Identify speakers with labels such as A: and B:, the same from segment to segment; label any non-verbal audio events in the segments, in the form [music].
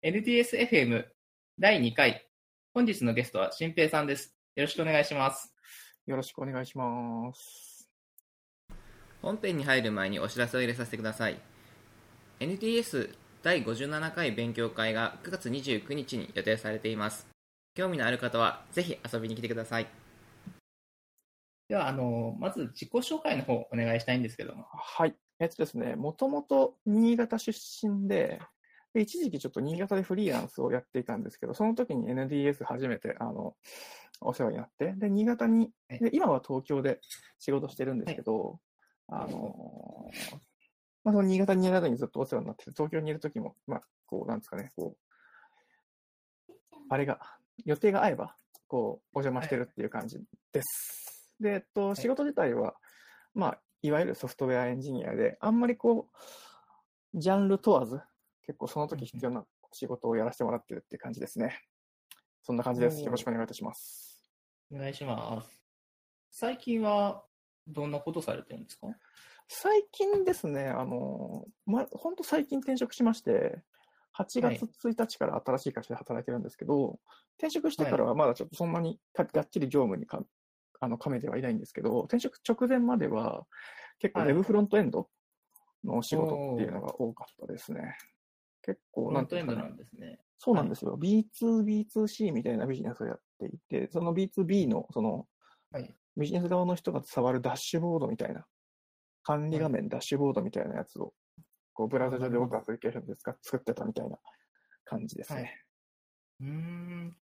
A: NTSFM 第2回。本日のゲストは新平さんです。よろしくお願いします。
B: よろしくお願いします。
A: 本編に入る前にお知らせを入れさせてください。NTS 第57回勉強会が9月29日に予定されています。興味のある方はぜひ遊びに来てください。では、あの、まず自己紹介の方お願いしたいんですけども。
B: はい。えっとですね、もともと新潟出身で、で一時期ちょっと新潟でフリーランスをやっていたんですけど、その時に NDS 初めて、あの、お世話になって、で、新潟に、
A: はい
B: で今は東京で仕事してるんですけど、あの、まあ、その新潟にいる間にずっとお世話になってて、東京にいる時も、まあ、こう、なんですかね、こう、あれが、予定が合えば、こう、お邪魔してるっていう感じです。で、えっと、仕事自体は、まあ、いわゆるソフトウェアエンジニアで、あんまりこう、ジャンル問わず、結構その時必要な仕事をやらせてもらってるって感じですね。そんな感じです。よろしくお願いいたします。
A: お願いします。最近はどんなことされてるんですか？
B: 最近ですね、あの、ま、本当最近転職しまして、8
A: はい
B: 月1日から新しい会社で働いてるんですけど、転職してからはまだちょっとそんなにかがっちり業務にかあの、かめてはいないんですけど、転職直前までは結構
A: はい
B: Web フロントエンドの仕事っていうのが多かったですね。結構、なんていうかね
A: なんですね。
B: そうなんですよ。B2、B2C みたいなビジネスをやっていて、その B2B の、その、
A: はい
B: ビジネス側の人が触るダッシュボードみたいな、管理画面、ダッシュボードみたいなやつを、こう、ブラウザ上で僕アプリケーションで作ってたみたいな感じですね。
A: はいうーん。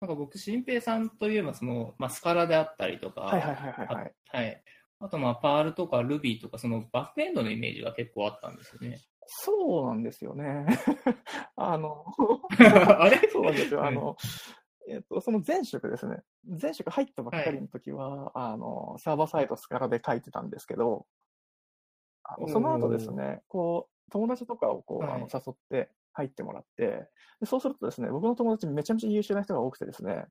A: なんか僕、新平さんといえば、その、まあ、スカラであったりとか、
B: はいはいはいはいはい。
A: あはい。あと、まあ、パールとか Ruby とか、そのバックエンドのイメージが結構あったんですよね。
B: そうなんですよね。[laughs] あの、[laughs]
A: あれ？
B: そうなんですよ。
A: はい。
B: あの、えっと、その前職ですね。前職入ったばっかりの時は、あの、サーバーサイドスカラで書いてたんですけど、あのその後ですね、こう、友達とかをこう、
A: はい。
B: あの誘って入ってもらってで、そうするとですね、僕の友達めちゃめちゃ優秀な人が多くてですね、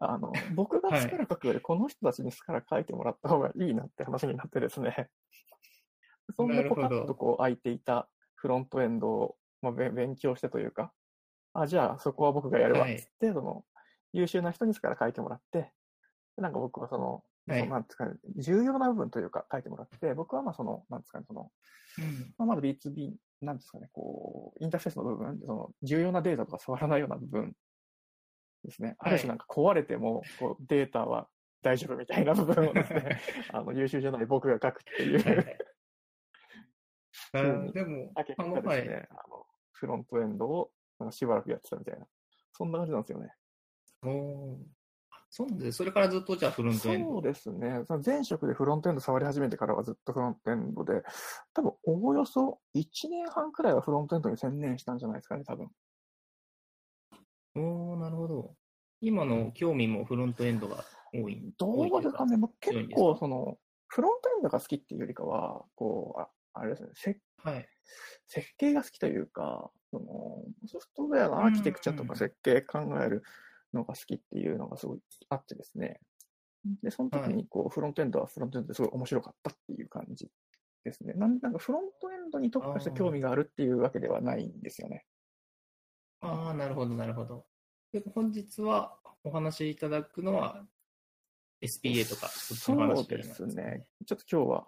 B: あの、僕がスカラ書くよりこの人たちにスカラ書いてもらった方がいいなって話になってですね、[laughs] そん
A: なるほど
B: でポカッとこう空いていたフロントエンドを、まあ、べ勉強してというか、あ、じゃあそこは僕がやるわっ
A: はい。
B: つって、その優秀な人にスカラ書いてもらって、でなんか僕はその、
A: はい。
B: そのなんですかね、重要な部分というか書いてもらって、僕はまあその、なんですかね、その、
A: うん。
B: まあ、まだ B2B、なんですかね、こう、インターフェースの部分、その重要なデータとか触らないような部分ですね。ある種なんか壊れても、こうデータは大丈夫みたいな部分をですね、[laughs] あの優秀じゃない僕が書くっていう、
A: はいはいあ
B: ふうに
A: でも、
B: あ結。果ですね、あのフロントエンドをなんかしばらくやってたみたいな、そんな感じなんですよね。
A: おーそうなん。それからずっとじゃあフロントエンド。
B: そうですね。その前職でフロントエンド触り始めてからはずっとフロントエンドで、多分おおよそ1年半くらいはフロントエンドに専念したんじゃないですかね、多分。
A: おーなるほど。今の興味もフロントエンドが多い。
B: ど
A: う
B: ですかね、僕結構その、フロントエンドが好きっていうよりかは、こう、ああれですね、せ
A: はい。
B: 設計が好きというか、そのソフトウェアのアーキテクチャとか設計考えるのが好きっていうのがすごいあってですね。で、その時
A: はい
B: にこう、フロントエンドはフロントエンドですごい面白かったっていう感じですね。なんなんかフロントエンドに特化した興味があるっていうわけではないんですよね。
A: ああ、なるほど、なるほど。で本日はお話しいただくのは SPA とか、そっちの話
B: そうですね。ちょっと今日は、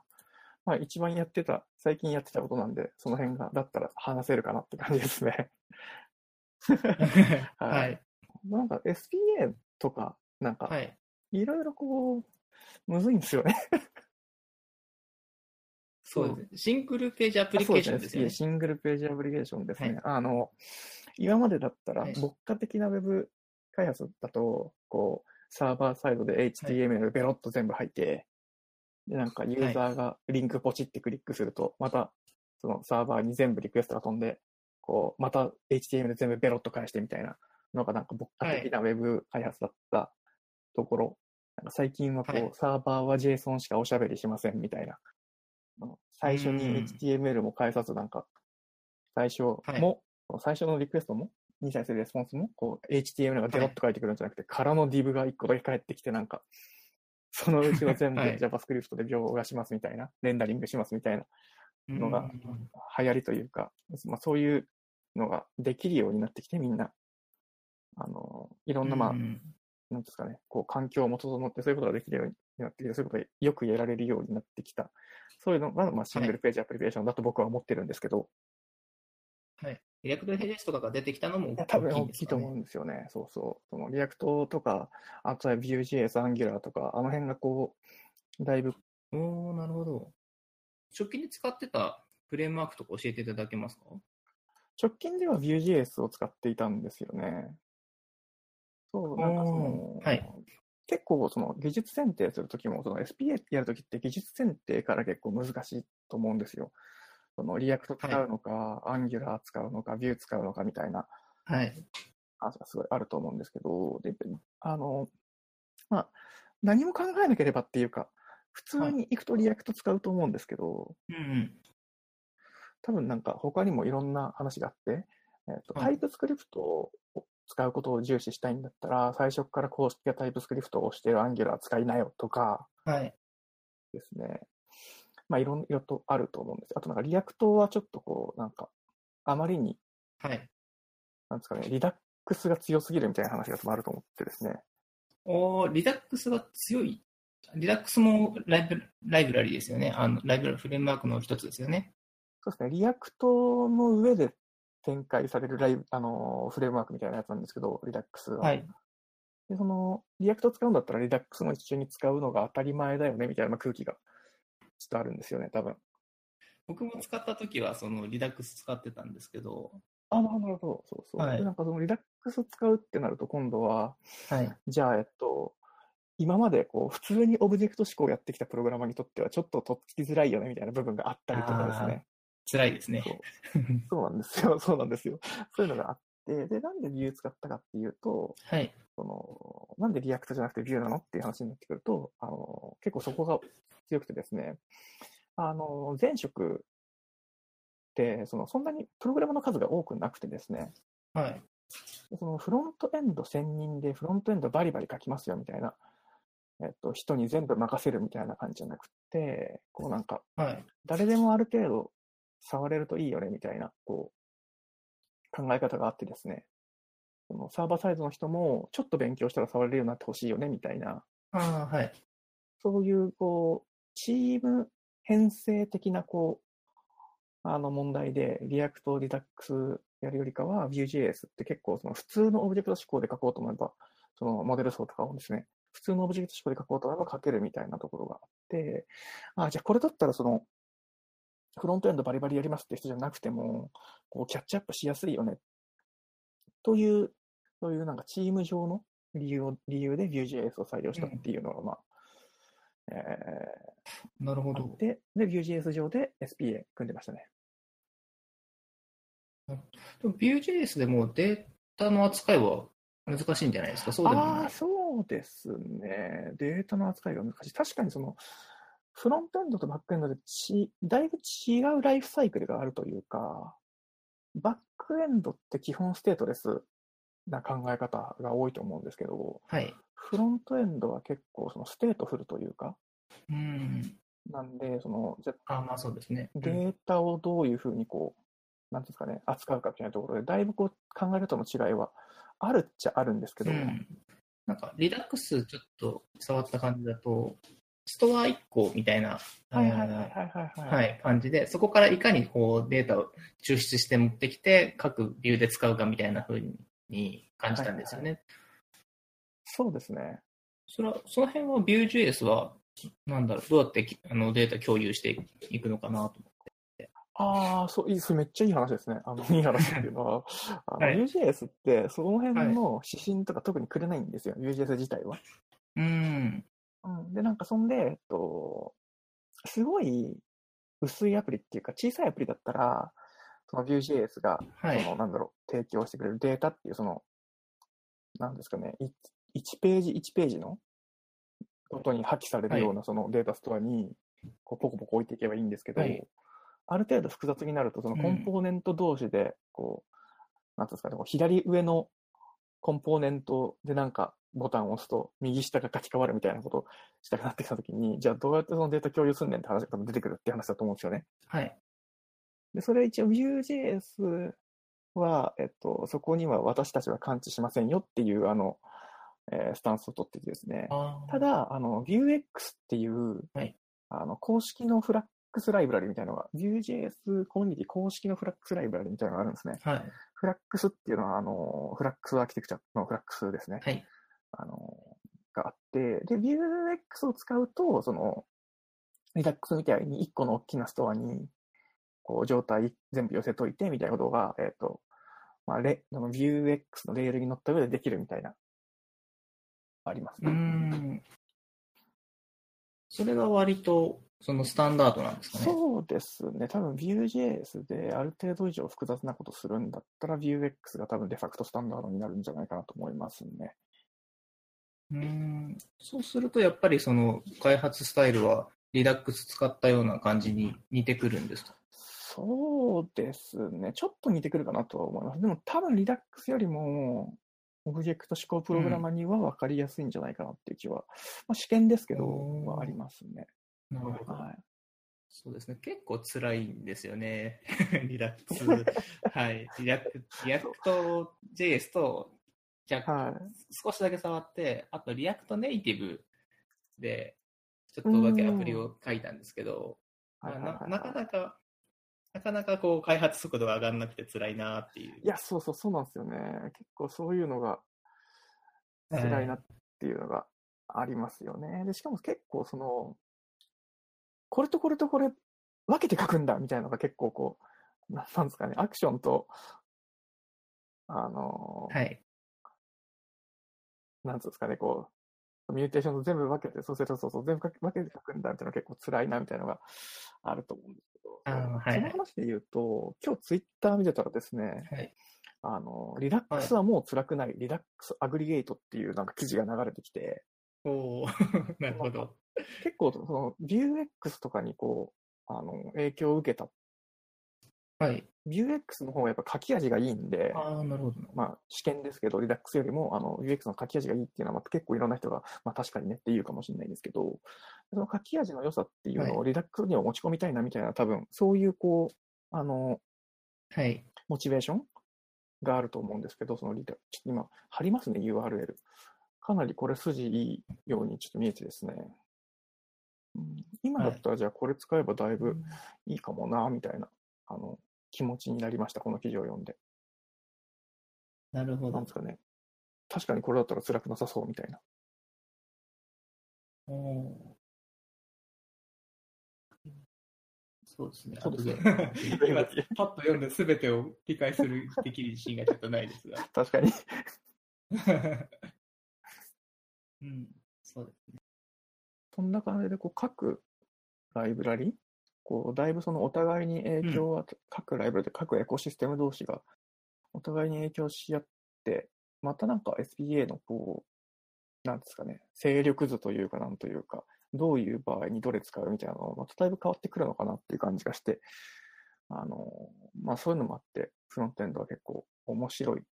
B: まあ一番やってた、最近やってたことなんで、その辺が、だったら話せるかなって感じですね。
A: は [laughs]
B: はい
A: い。
B: なんか SPA とか、なんか、
A: はい。
B: いろいろこう、むずいん [laughs] ですよね。
A: そうですね。シングルページアプリケーションですよね。
B: シングルページアプリケーションですね。
A: はい
B: あの、今までだったら
A: はい、
B: 牧歌的なウェブ開発だと、こう、サーバーサイドで HTML ベロッと全部入って、で、なんかユーザーがリンクポチってクリックすると、また、そのサーバーに全部リクエストが飛んで、こう、また HTML 全部ベロッと返してみたいなのがなんか牧歌的なウェブ開発だったところ、なんか最近はこう、
A: はい。
B: サーバーは JSON しかおしゃべりしませんみたいな、最初に
A: うん。
B: HTML も返さずなんか、最初も、
A: はい。
B: 最初のリクエストも、に対するレスポンスも、こう、HTML がデロッと返ってくるんじゃなくて、空の div が1個だけ返ってきて、なんか、そのうちの全部
A: はい
B: JavaScript で描画しますみたいな、レンダリングしますみたいなのが流行りというか、まあ、そういうのができるようになってきて、みんな。あの、いろんな、まあ、
C: うん
B: なんですかね、こう、環境も整って、そういうことができるようになってきて、そういうことがよくやられるようになってきた。そういうのが、まあ、 Single Page Application だと僕は思ってるんですけど、
C: はい。 React JS とかが出てきたのも
B: 多分
C: 大きい
B: と思うんですよね。そうそう。その React とか、あとは Vue.js、Angular とか、あの辺がこう、だいぶ、
C: おー、なるほど。直近で使ってたフレームワークとか教えていただけますか？
B: 直近では Vue.js を使っていたんですよね。そう、なんかその
C: はい
B: 結構その技術選定するときも、その SPA やるときって技術選定から結構難しいと思うんですよ。その React 使うのか、Angular 使うのか、Vue 使うのかみたいな
C: はい。
B: 話がすごいあると思うんですけど、で、あの、まあ、何も考えなければっていうか、普通に行くと React 使うと思うんですけど、
C: うんうん。
B: 多分なんか他にもいろんな話があって、えっと
C: はい
B: TypeScript を使うことを重視したいんだったら、最初から公式が TypeScript をしている Angular 使いなよとか
C: はい。
B: ですね。まあいろいろとあると思うんです。あとなんか React はちょっとこう、なんか、あまりに、
C: はい。
B: なんですかね、 Redux が強すぎるみたいな話があると思ってですね。
C: おー、 Redux が強い。 Redux もライブライブラリですよね。あのライブラリフレームワークの一つですよね。
B: そうですね、 React の上で展開されるライブ、あの、フレームワークみたいなやつなんですけど、 Redux は。
C: はい。
B: で、その、 React 使うんだったら Redux も一緒に使うのが当たり前だよね、みたいな空気がちょっとあるんですよね、多分。
C: 僕も使った時はその Redux 使ってたんですけど、
B: あ、なるほど、そうそう。
C: はい
B: でなんかその Redux 使うってなると今度は、
C: はい。
B: じゃあ、えっと、今までこう、普通にオブジェクト指向をやってきたプログラマーにとってはちょっととっつきづらいよね、みたいな部分があったりとかですね。
C: 辛いですね。
B: そうそうなんですよ、そうなんですよ。そういうのがあって、で、なんで理由使ったかっていうと、
C: はい。
B: その、なんで React じゃなくて Vue なのっていう話になってくると、あの、結構そこが強くてですね、あの、前職って、その、そんなにプログラムの数が多くなくてですね、
C: はい。
B: そのフロントエンド専任でフロントエンドバリバリ書きますよみたいな、えっと、人に全部任せるみたいな感じじゃなくて、こうなんか、
C: はい。
B: 誰でもある程度触れるといいよねみたいな、こう、考え方があってですね、サーバーサイドの人もちょっと勉強したら触れるようになってほしいよねみたいな、
C: ああ、はい。
B: そういう、こう、チーム編成的な、こう、あの問題で、 React、Redux やるよりかは、Vue.js って結構、その普通のオブジェクト指向で書こうと思えば、そのモデル層とかをですね、普通のオブジェクト指向で書こうと思えば書けるみたいなところがあって、あ、じゃあこれだったらその、フロントエンドバリバリやりますって人じゃなくても、こう、キャッチアップしやすいよね。という、そういうなんかチーム上の理由を理由で Vue.js を採用したっていうのが、まあ、え
C: なるほど。
B: ーあって、で、Vue.js 上で SPA 組んでましたね。
C: でも Vue.js でもデータの扱いは難しいんじゃないですか？そうでも
B: ああー、
C: ない。
B: そうですね。データの扱いが難しい。確かにその、フロントエンドとバックエンドでち、だいぶ違うライフサイクルがあるというか、バックエンドって基本ステートレスな考え方が多いと思うんですけど、
C: はい。
B: フロントエンドは結構そのステートフルというか、
C: うん。
B: なんで、その、じゃ
C: あまあそうですね。
B: データをどういうふうにこう、なんですかね、扱うかみたいなところで、だいぶこう考え方の違いはあるっちゃあるんですけど、
C: うん、なんか、リダックスちょっと触った感じだと、ストア1個みたいな、
B: はいはいはいはいはい。
C: は。い、感じで、そこからいかにこうデータを抽出して持ってきて、各ビューで使うかみたいな風に感じたんですよね。
B: そうですね。
C: それはその辺は Vue.js は、なんだろう、どうやってきあのデータ共有していくのかなと思って。
B: ああ、そう、いい、それめっちゃいい話ですね。あの、[laughs] いい話っていうのは、Vue.js って、その辺の指針とか特にくれないんですよ、Vue.js 自体は。
C: うん。
B: うん。で、なんかそんで、えっと、すごい薄いアプリっていうか、小さいアプリだったら、その Vue.js が、
C: はい。
B: その、なんだろう、提供してくれるデータっていう、その、なんですかね、1ページ1ページのことに破棄されるようなそのデータストアに、こう、ポコポコ置いていけばいいんですけど、
C: はい。
B: ある程度複雑になると、その
C: うん。
B: コンポーネント同士で、こう、なんていうんですかね、こう左上のコンポーネントでなんかボタンを押すと、右下が書き換わるみたいなことをしたくなってきたときに、じゃあどうやってそのデータ共有すんねんって話が多分出てくるって話だと思うんですよね。
C: はい。
B: で、それ一応 Vue.js は、えっと、そこには私たちは感知しませんよっていう、あの、えースタンスを取っててですね。た、だ、あの、Vuex っていう、
C: はい
B: あの、公式のフラックスライブラリみたいなのが、Vue.js コミュニティ公式のフラックスライブラリみたいなのがあるんですね。
C: はい。
B: フラックスっていうのは、あの、フラックスアーキテクチャのフラックスですね。
C: はい。
B: あの、があって、で、Vuex を使うと、その、Redux みたいに1個の大きなストアに、こう、状態全部寄せといて、みたいなことが、えっ、と、まあ、レ、その Vuex のレールに乗った上でできるみたいな、あります
C: うー
B: ね。
C: ん。それが割と、そのスタンダードなんですかね。
B: そうですね。多分 Vue.js である程度以上複雑なことするんだったら Vuex が多分デファクトスタンダードになるんじゃないかなと思いますね。
C: うーん。そうすると、やっぱりその開発スタイルは、リダックス使ったような感じに似てくるんですか？
B: そうですね。ちょっと似てくるかなとは思います。でも多分 Redux よりも、オブジェクト指向プログラマーには分かりやすいんじゃないかなっていう気は、まあ、私見ですけど、はありますね。
C: なるほど。
B: はい。
C: そうですね。結構辛いんですよね。[laughs] Redux。[laughs] はい。リラック React JS と、じゃ
B: はい。
C: 少しだけ触って、あと React Native で、ちょっとだけアプリを書いたんですけど、ななかなか、なかなかこう開発速度が上がらなくて辛いなっていう。
B: いや、そうそう、そうなんですよね。結構そういうのが辛いなっていうのがありますよね。で、しかも結構その、これとこれとこれ分けて書くんだみたいなのが結構こう、ななんですかね、アクションと、あの、
C: はい。
B: なんつうんですかね、こう、ミューテーションと全部分けて、そうするとそうそう、全部分けて書くんだみたいなのが結構辛いなみたいなのがあると思うんですけど、
C: はい
B: その話で言うと、今日ツイッター見てたらですね、
C: はい。
B: あの、リラックスはもう辛くない、リラックスアグリゲートっていうなんか記事が流れてきて、
C: おー [laughs] なるほど。[laughs]
B: 結構その Vuex とかにこう、あの、影響を受けた。
C: はい。
B: Vuex の方がやっぱ書き味がいいんで、
C: ああ、なるほど。
B: まあ試験ですけど、リラックスよりもあの Vuex の書き味がいいっていうのはまあ結構いろんな人が、まあ確かにねって言うかもしれないんですけど、その書き味の良さっていうのをリラックスには持ち込みたいなみたいな、多分そういうこう、あの、
C: はい。
B: モチベーションがあると思うんですけど、そのリラちょっと今貼りますね、URL。かなりこれ筋いいようにちょっと見えてですね。うん、今だったらじゃあこれ使えばだいぶいいかもな、みたいな、あの、気持ちになりました、この記事を読んで。
C: なるほど
B: なんです。かね。確かにこれだったら辛くなさそうみたいな。
C: おーそうですね。
B: そうですね [laughs]
C: 今、パッと読んで全てを理解する、できる自信がちょっとないですが。
B: 確かに。[laughs]
C: うん、そうですね。
B: そんな感じで、こう、各ライブラリ、こう、だいぶそのお互いに影響は、各ライブラリで各エコシステム同士がお互いに影響し合って、またなんか SPA のこう、なんですかね、勢力図というかなんというか、どういう場合にどれ使うみたいなのまただいぶ変わってくるのかなっていう感じがして、あの、まあそういうのもあって、フロントエンドは結構面白い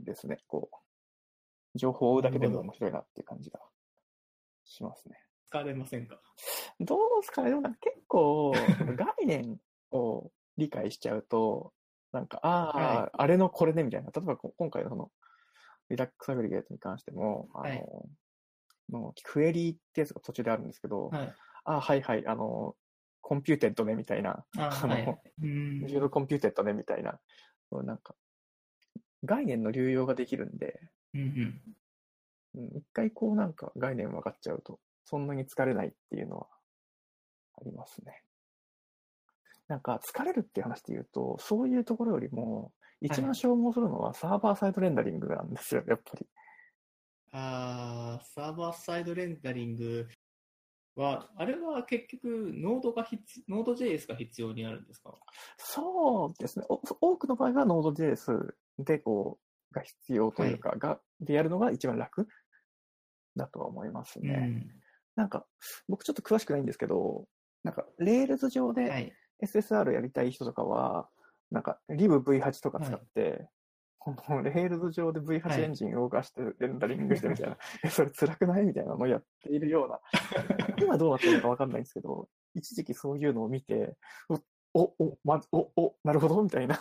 B: ですね。こう、情報を追うだけでも面白いなっていう感じがしますね。
C: 疲れませんか？
B: どうですかねでもなんか結構、概念を理解しちゃうと、なんか、ああ、
C: はい。
B: あれのこれねみたいな。例えばこ今回のその、リラックスアグリゲートに関しても、あの、
C: はい。
B: のクエリってやつが途中であるんですけど、
C: はい。
B: ああ、はいはい、あの、 computed ねみたいな、
C: あ
B: あの
C: はい。うん。
B: Vue でいう computed ねみたいな、なんか、概念の流用ができるんで、
C: うんうん。
B: うん、一回こうなんか概念分かっちゃうと、そんなに疲れないっていうのはありますね。なんか疲れるっていう話で言うと、そういうところよりも、一番消耗するのはサーバーサイドレンダリングなんですよ、やっぱり。
C: あーサーバーサイドレンダリングは、あれは結局、ノードが必、ノード JS が必要になるんですか？
B: そうですね。お多くの場合は Node.js でこう、が必要というか、が、でやるのが一番楽だとは思いますね。
C: うん
B: なんか、僕ちょっと詳しくないんですけど、なんか、Rails 上で、
C: はい。
B: SSR やりたい人とかは、なんか libv8 とか使って、この Rails 上で
C: は
B: V8
C: い。
B: エンジン動かしてレンダリングしてみたいな、えそれ辛くないみたいなのをやっているような、[laughs] 今どうなってるのかわかんないんですけど、一時期そういうのを見て、うお、お、まず、お、お、なるほど、みたいな。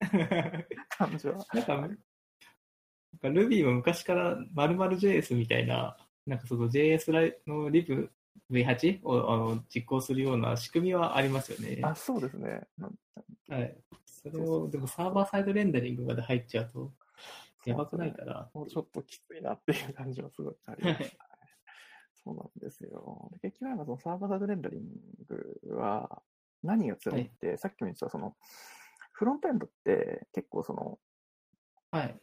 B: [laughs] 感じは。
C: なんか、なんか Ruby も昔から ○○JS みたいな、なんかその JS ライのリブ V8 をあの実行するような仕組みはありますよね。
B: あ、そうですね。
C: はい。それを、でもサーバーサイドレンダリングまで入っちゃうと、やばくないかな。
B: もうちょっときついなっていう感じはすごいあります。[laughs] そうなんですよ。で結局なんかそのサーバーサイドレンダリングは何が辛いって、さっきも言ってたそのフロントエンドって結構その
C: はい。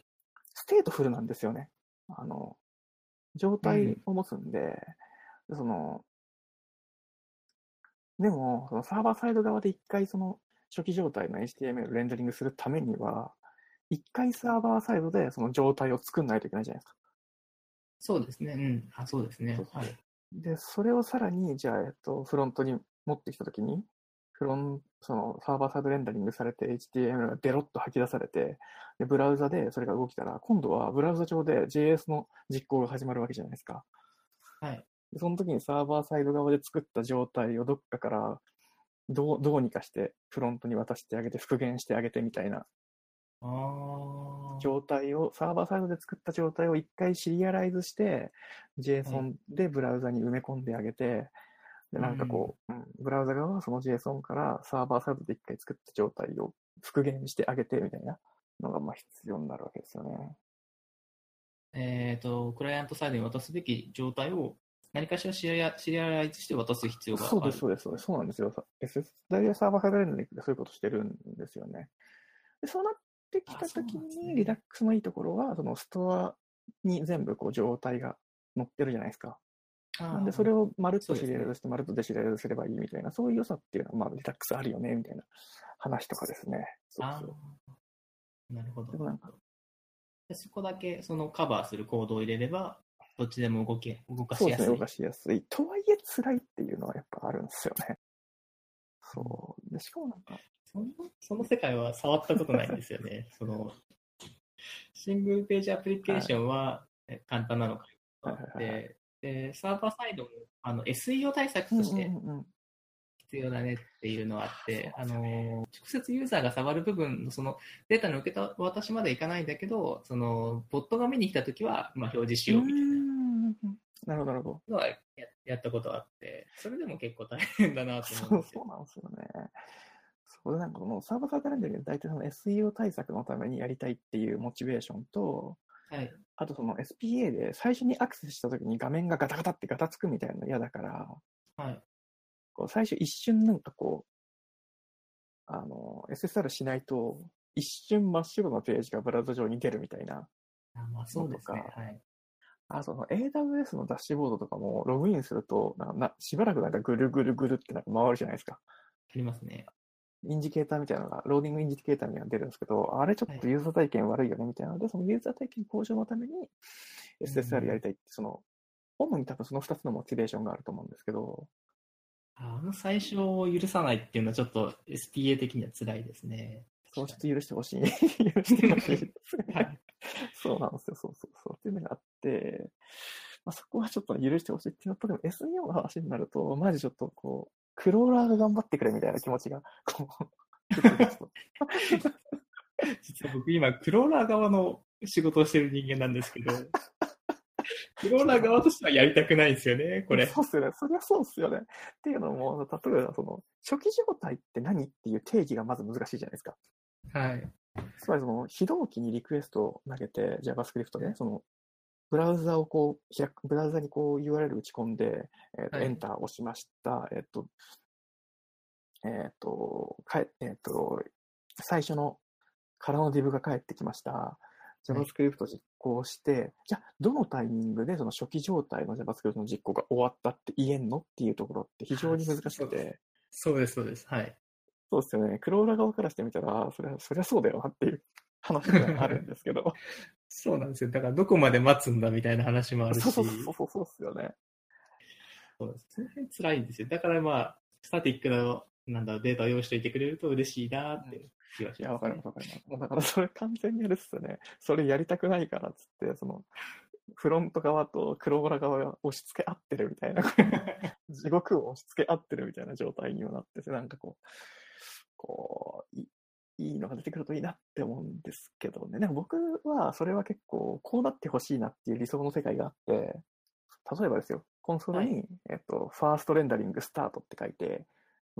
B: ステートフルなんですよね。あの、状態を持つんで、でその、でも、そのサーバーサイド側で一回その初期状態の HTML をレンダリングするためには、一回サーバーサイドでその状態を作んないといけないじゃないですか。
C: そうですね。うん。あ、そうですねはい。
B: で、それをさらに、じゃあ、えっと、フロントに持ってきたときに、フロンそのサーバーサイドレンダリングされて HTML がベロッと吐き出されて、で、ブラウザでそれが動きたら、今度はブラウザ上で JS の実行が始まるわけじゃないですか。
C: はい。
B: でその時にサーバーサイド側で作った状態をどっかからどうどうにかしてフロントに渡してあげて復元してあげてみたいな。状態を、サーバーサイドで作った状態を一回シリアライズして、JSON でブラウザに埋め込んであげて、で、なんかこう、うんブラウザ側はその JSON からサーバーサイドで一回作った状態を復元してあげてみたいなのがまあ必要になるわけですよね。
C: えっ、と、クライアントサイドに渡すべき状態を何かしらシリアシリアライズして渡す必要がある。
B: そうです、そうです、そうです。そうなんですよ。SS、大体サーバーサイドでそういうことしてるんですよね。で、そうなってきたときに、リダックスのいいところは、そのストアに全部こう状態が載ってるじゃないですか。なんで、それをまるっとシリアライズして、まるっとデシリアライズすればいいみたいな、そういう良さっていうのは、まあ、リダックスあるよね、みたいな話とかですね。そう
C: あ
B: そう。
C: ーなるほど。
B: でもなんか
C: でそこだけそのカバーするコードを入れれば、どっちでも動け動か
B: そうですね、
C: しやすい。
B: 動かしやすい。とはいえ、辛いっていうのはやっぱあるんですよね。そう。で、しかもなんか、
C: そのその世界は触ったことないんですよね。[laughs] そのシングルページアプリケーションはえ簡単なのか
B: はいはいはいはい
C: でで、サーバーサイドもあの SEO 対策
B: うん
C: として必要だねっていうのはあって、あの直接ユーザーが触る部分のそのデータの受け渡しまでいかないんだけど、そのボットが見に来たときは、まあ、表示しようみたいな
B: うんなるほど、なるほど。
C: ややったことあって、それでも結構大変だなと
B: そ
C: 思うんですよ。
B: うそうなんですよね。それでなんかこのサーバーサイドレンダリング大体その SEO 対策のためにやりたいっていうモチベーションと、
C: はい。
B: あとその SPA で最初にアクセスした時に画面がガタガタってガタつくみたいなの嫌だから、
C: はい。
B: こう最初一瞬なんかこう、あの、SSR しないと、一瞬真っ白なページがブラウザ上に出るみたいな。
C: あまあ、そうですねはい。
B: あ、その AWS のダッシュボードとかもログインすると、ななしばらくなんかぐるぐるぐるってなんか回るじゃないですか。
C: ありますね。
B: インジケーターみたいなのが、ローディングインジケーターみたいなのが出るんですけど、あれちょっとユーザー体験悪いよねみたいなので、そのユーザー体験向上のために SSR やりたいって、その、主に多分その2つのモチベーションがあると思うんですけど、
C: あの最初を許さないっていうのはちょっと SPA 的には辛いですね。
B: そうして許してほしい。[laughs] 許してほしいですね。
C: はい
B: そうなんですよ、そうそうそう。っていうのがあって、まあ、そこはちょっと許してほしいっていうのと、でも SEO の話になると、マジちょっとこう、クローラーが頑張ってくれみたいな気持ちが、こう、[laughs]
C: 実は僕今、クローラー側の仕事をしてる人間なんですけど、[laughs] クローラー側としてはやりたくないんですよね、これ。
B: そうっすよね。そりゃそうっすよね。っていうのも、例えばその、初期状態って何っていう定義がまず難しいじゃないですか。
C: はい。
B: つまりその、非同期にリクエストを投げて、JavaScript で、その、ブラウザをこう、開く、ブラウザにこう URL 打ち込んで、えっ、と、
C: はい
B: エンター押しました。えっ、と、えっ、と、かえ、えっ、と、最初の空の div が返ってきました。JavaScript 実行して、じゃあ、どのタイミングでその初期状態の JavaScript の実行が終わったって言えんのっていうところって非常に難しくて、
C: そうです、そうです。はい。
B: そうですよね。クローラー側からしてみたら、それは、そりゃそうだよなっていう話があるんですけど。[laughs]
C: そうなんですよ。だからどこまで待つんだみたいな話もあるし、
B: そうそうそうそうそうですよね。
C: そうですその辺辛いんですよ。だからまあ、スタティックのなんだろうデータを用意しておいてくれると嬉しいなって気がし
B: いや、
C: ます、ね
B: わかります、わかります。もうだからそれ完全にあれですよね。それやりたくないからっつって、その、フロント側とクローラー側が押し付け合ってるみたいな、[laughs] 地獄を押し付け合ってるみたいな状態にもなってて、なんかこう、こう、いいいのが出てくるといいなって思うんですけどね。なんか僕はそれは結構こうなってほしいなっていう理想の世界があって、例えばですよ、コンソールに、えっと、ファーストレンダリングスタートって書いて、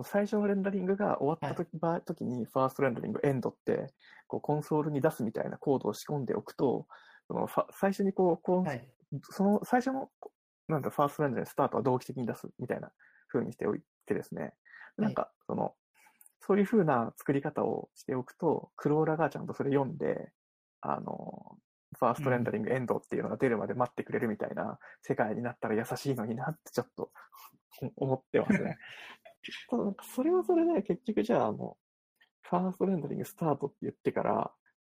B: 最初のレンダリングが終わった時,、場時に、ファーストレンダリングエンドって、こうコンソールに出すみたいなコードを仕込んでおくと、そのファ最初にこう、コン
C: はい。
B: その最初の、なんだ、ファーストレンダリングスタートは同期的に出すみたいな風にしておいてですね、なんか、その、そういう風な作り方をしておくと、クローラがちゃんとそれ読んで、あの、ファーストレンダリングエンドっていうのが出るまで待ってくれるみたいな世界になったら優しいのになってちょっと [laughs] 思ってますね。[laughs] ただなんかそれはそれで結局じゃああの、ファーストレンダリングスタートって言ってから、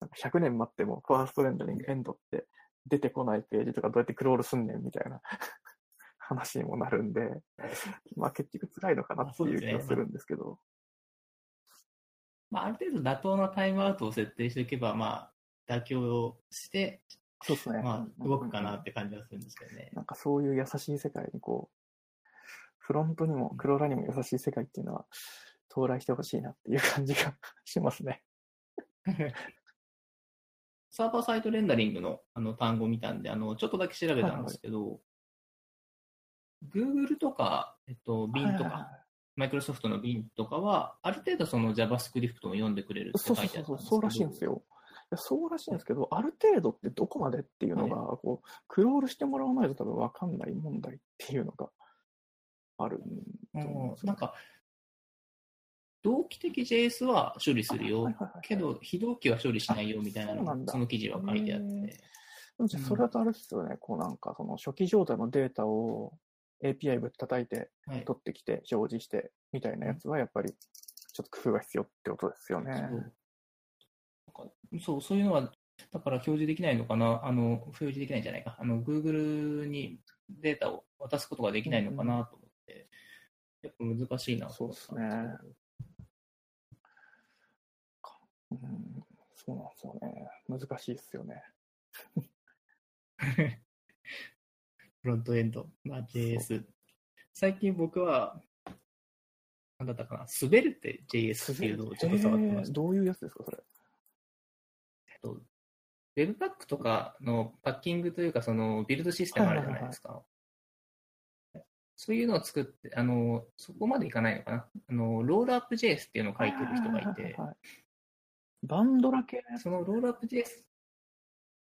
B: なんか100年待ってもファーストレンダリングエンドって出てこないページとかどうやってクロールすんねんみたいな [laughs] 話にもなるんで、まあ結局辛いのかなっていう気がするんですけど。
C: まあ、ある程度妥当なタイムアウトを設定しておけば、まあ、妥協して、
B: そうですね。
C: まあ、動くかなって感じはするんですけどね。
B: なんかそういう優しい世界にこう、フロントにもクローラにも優しい世界っていうのは到来してほしいなっていう感じが [laughs] しますね。[laughs]
C: サーバーサイトレンダリングのあの単語を見たんで、あの、ちょっとだけ調べたんですけど、Google とか、えっと、Bing と
B: はいはい
C: か、マイクロソフトの Bing とかは、ある程度その JavaScript も読んでくれるって
B: そう
C: 書いうてあ
B: そそうそう、
C: ったんですけど。
B: そうらしいんですよ。そうらしいんですけど、ある程度ってどこまでっていうのが、こう、クロールしてもらわないと多分わかんない問題っていうのがあるんです
C: なんか、同期的 JS は処理するよ。
B: はいはいはいはい。
C: けど、非同期は処理しないよみたいなのが、その記事は書いてあって。
B: それだとあれですよね、こうなんかその初期状態のデータを API ぶったたいて
C: はい。
B: 取ってきて表示してみたいなやつはやっぱりちょっと工夫が必要ってことですよね。
C: そう。なんかそう、そういうのは、だから表示できないのかな、あの、表示できないんじゃないか、あの、Google にデータを渡すことができないのかな？と思って、やっぱ難しいな
B: そうですうん、そうなんですよね。難しいですよね。[laughs]
C: フロントエンド、まあ、JS。最近僕は、なんだったかな、滑るって JS っていうのをちょっと触ってました。
B: えーどういうやつですか、それ？
C: えっと、Webpack とかのパッキングというか、そのビルドシステムあるじゃないですか。そういうのを作って、あの、そこまでいかないのかな。あの、ロールアップ JS っていうのを書いてる人がいて、
B: はいはいはいはいバンドラ系
C: そのロールアップ JS、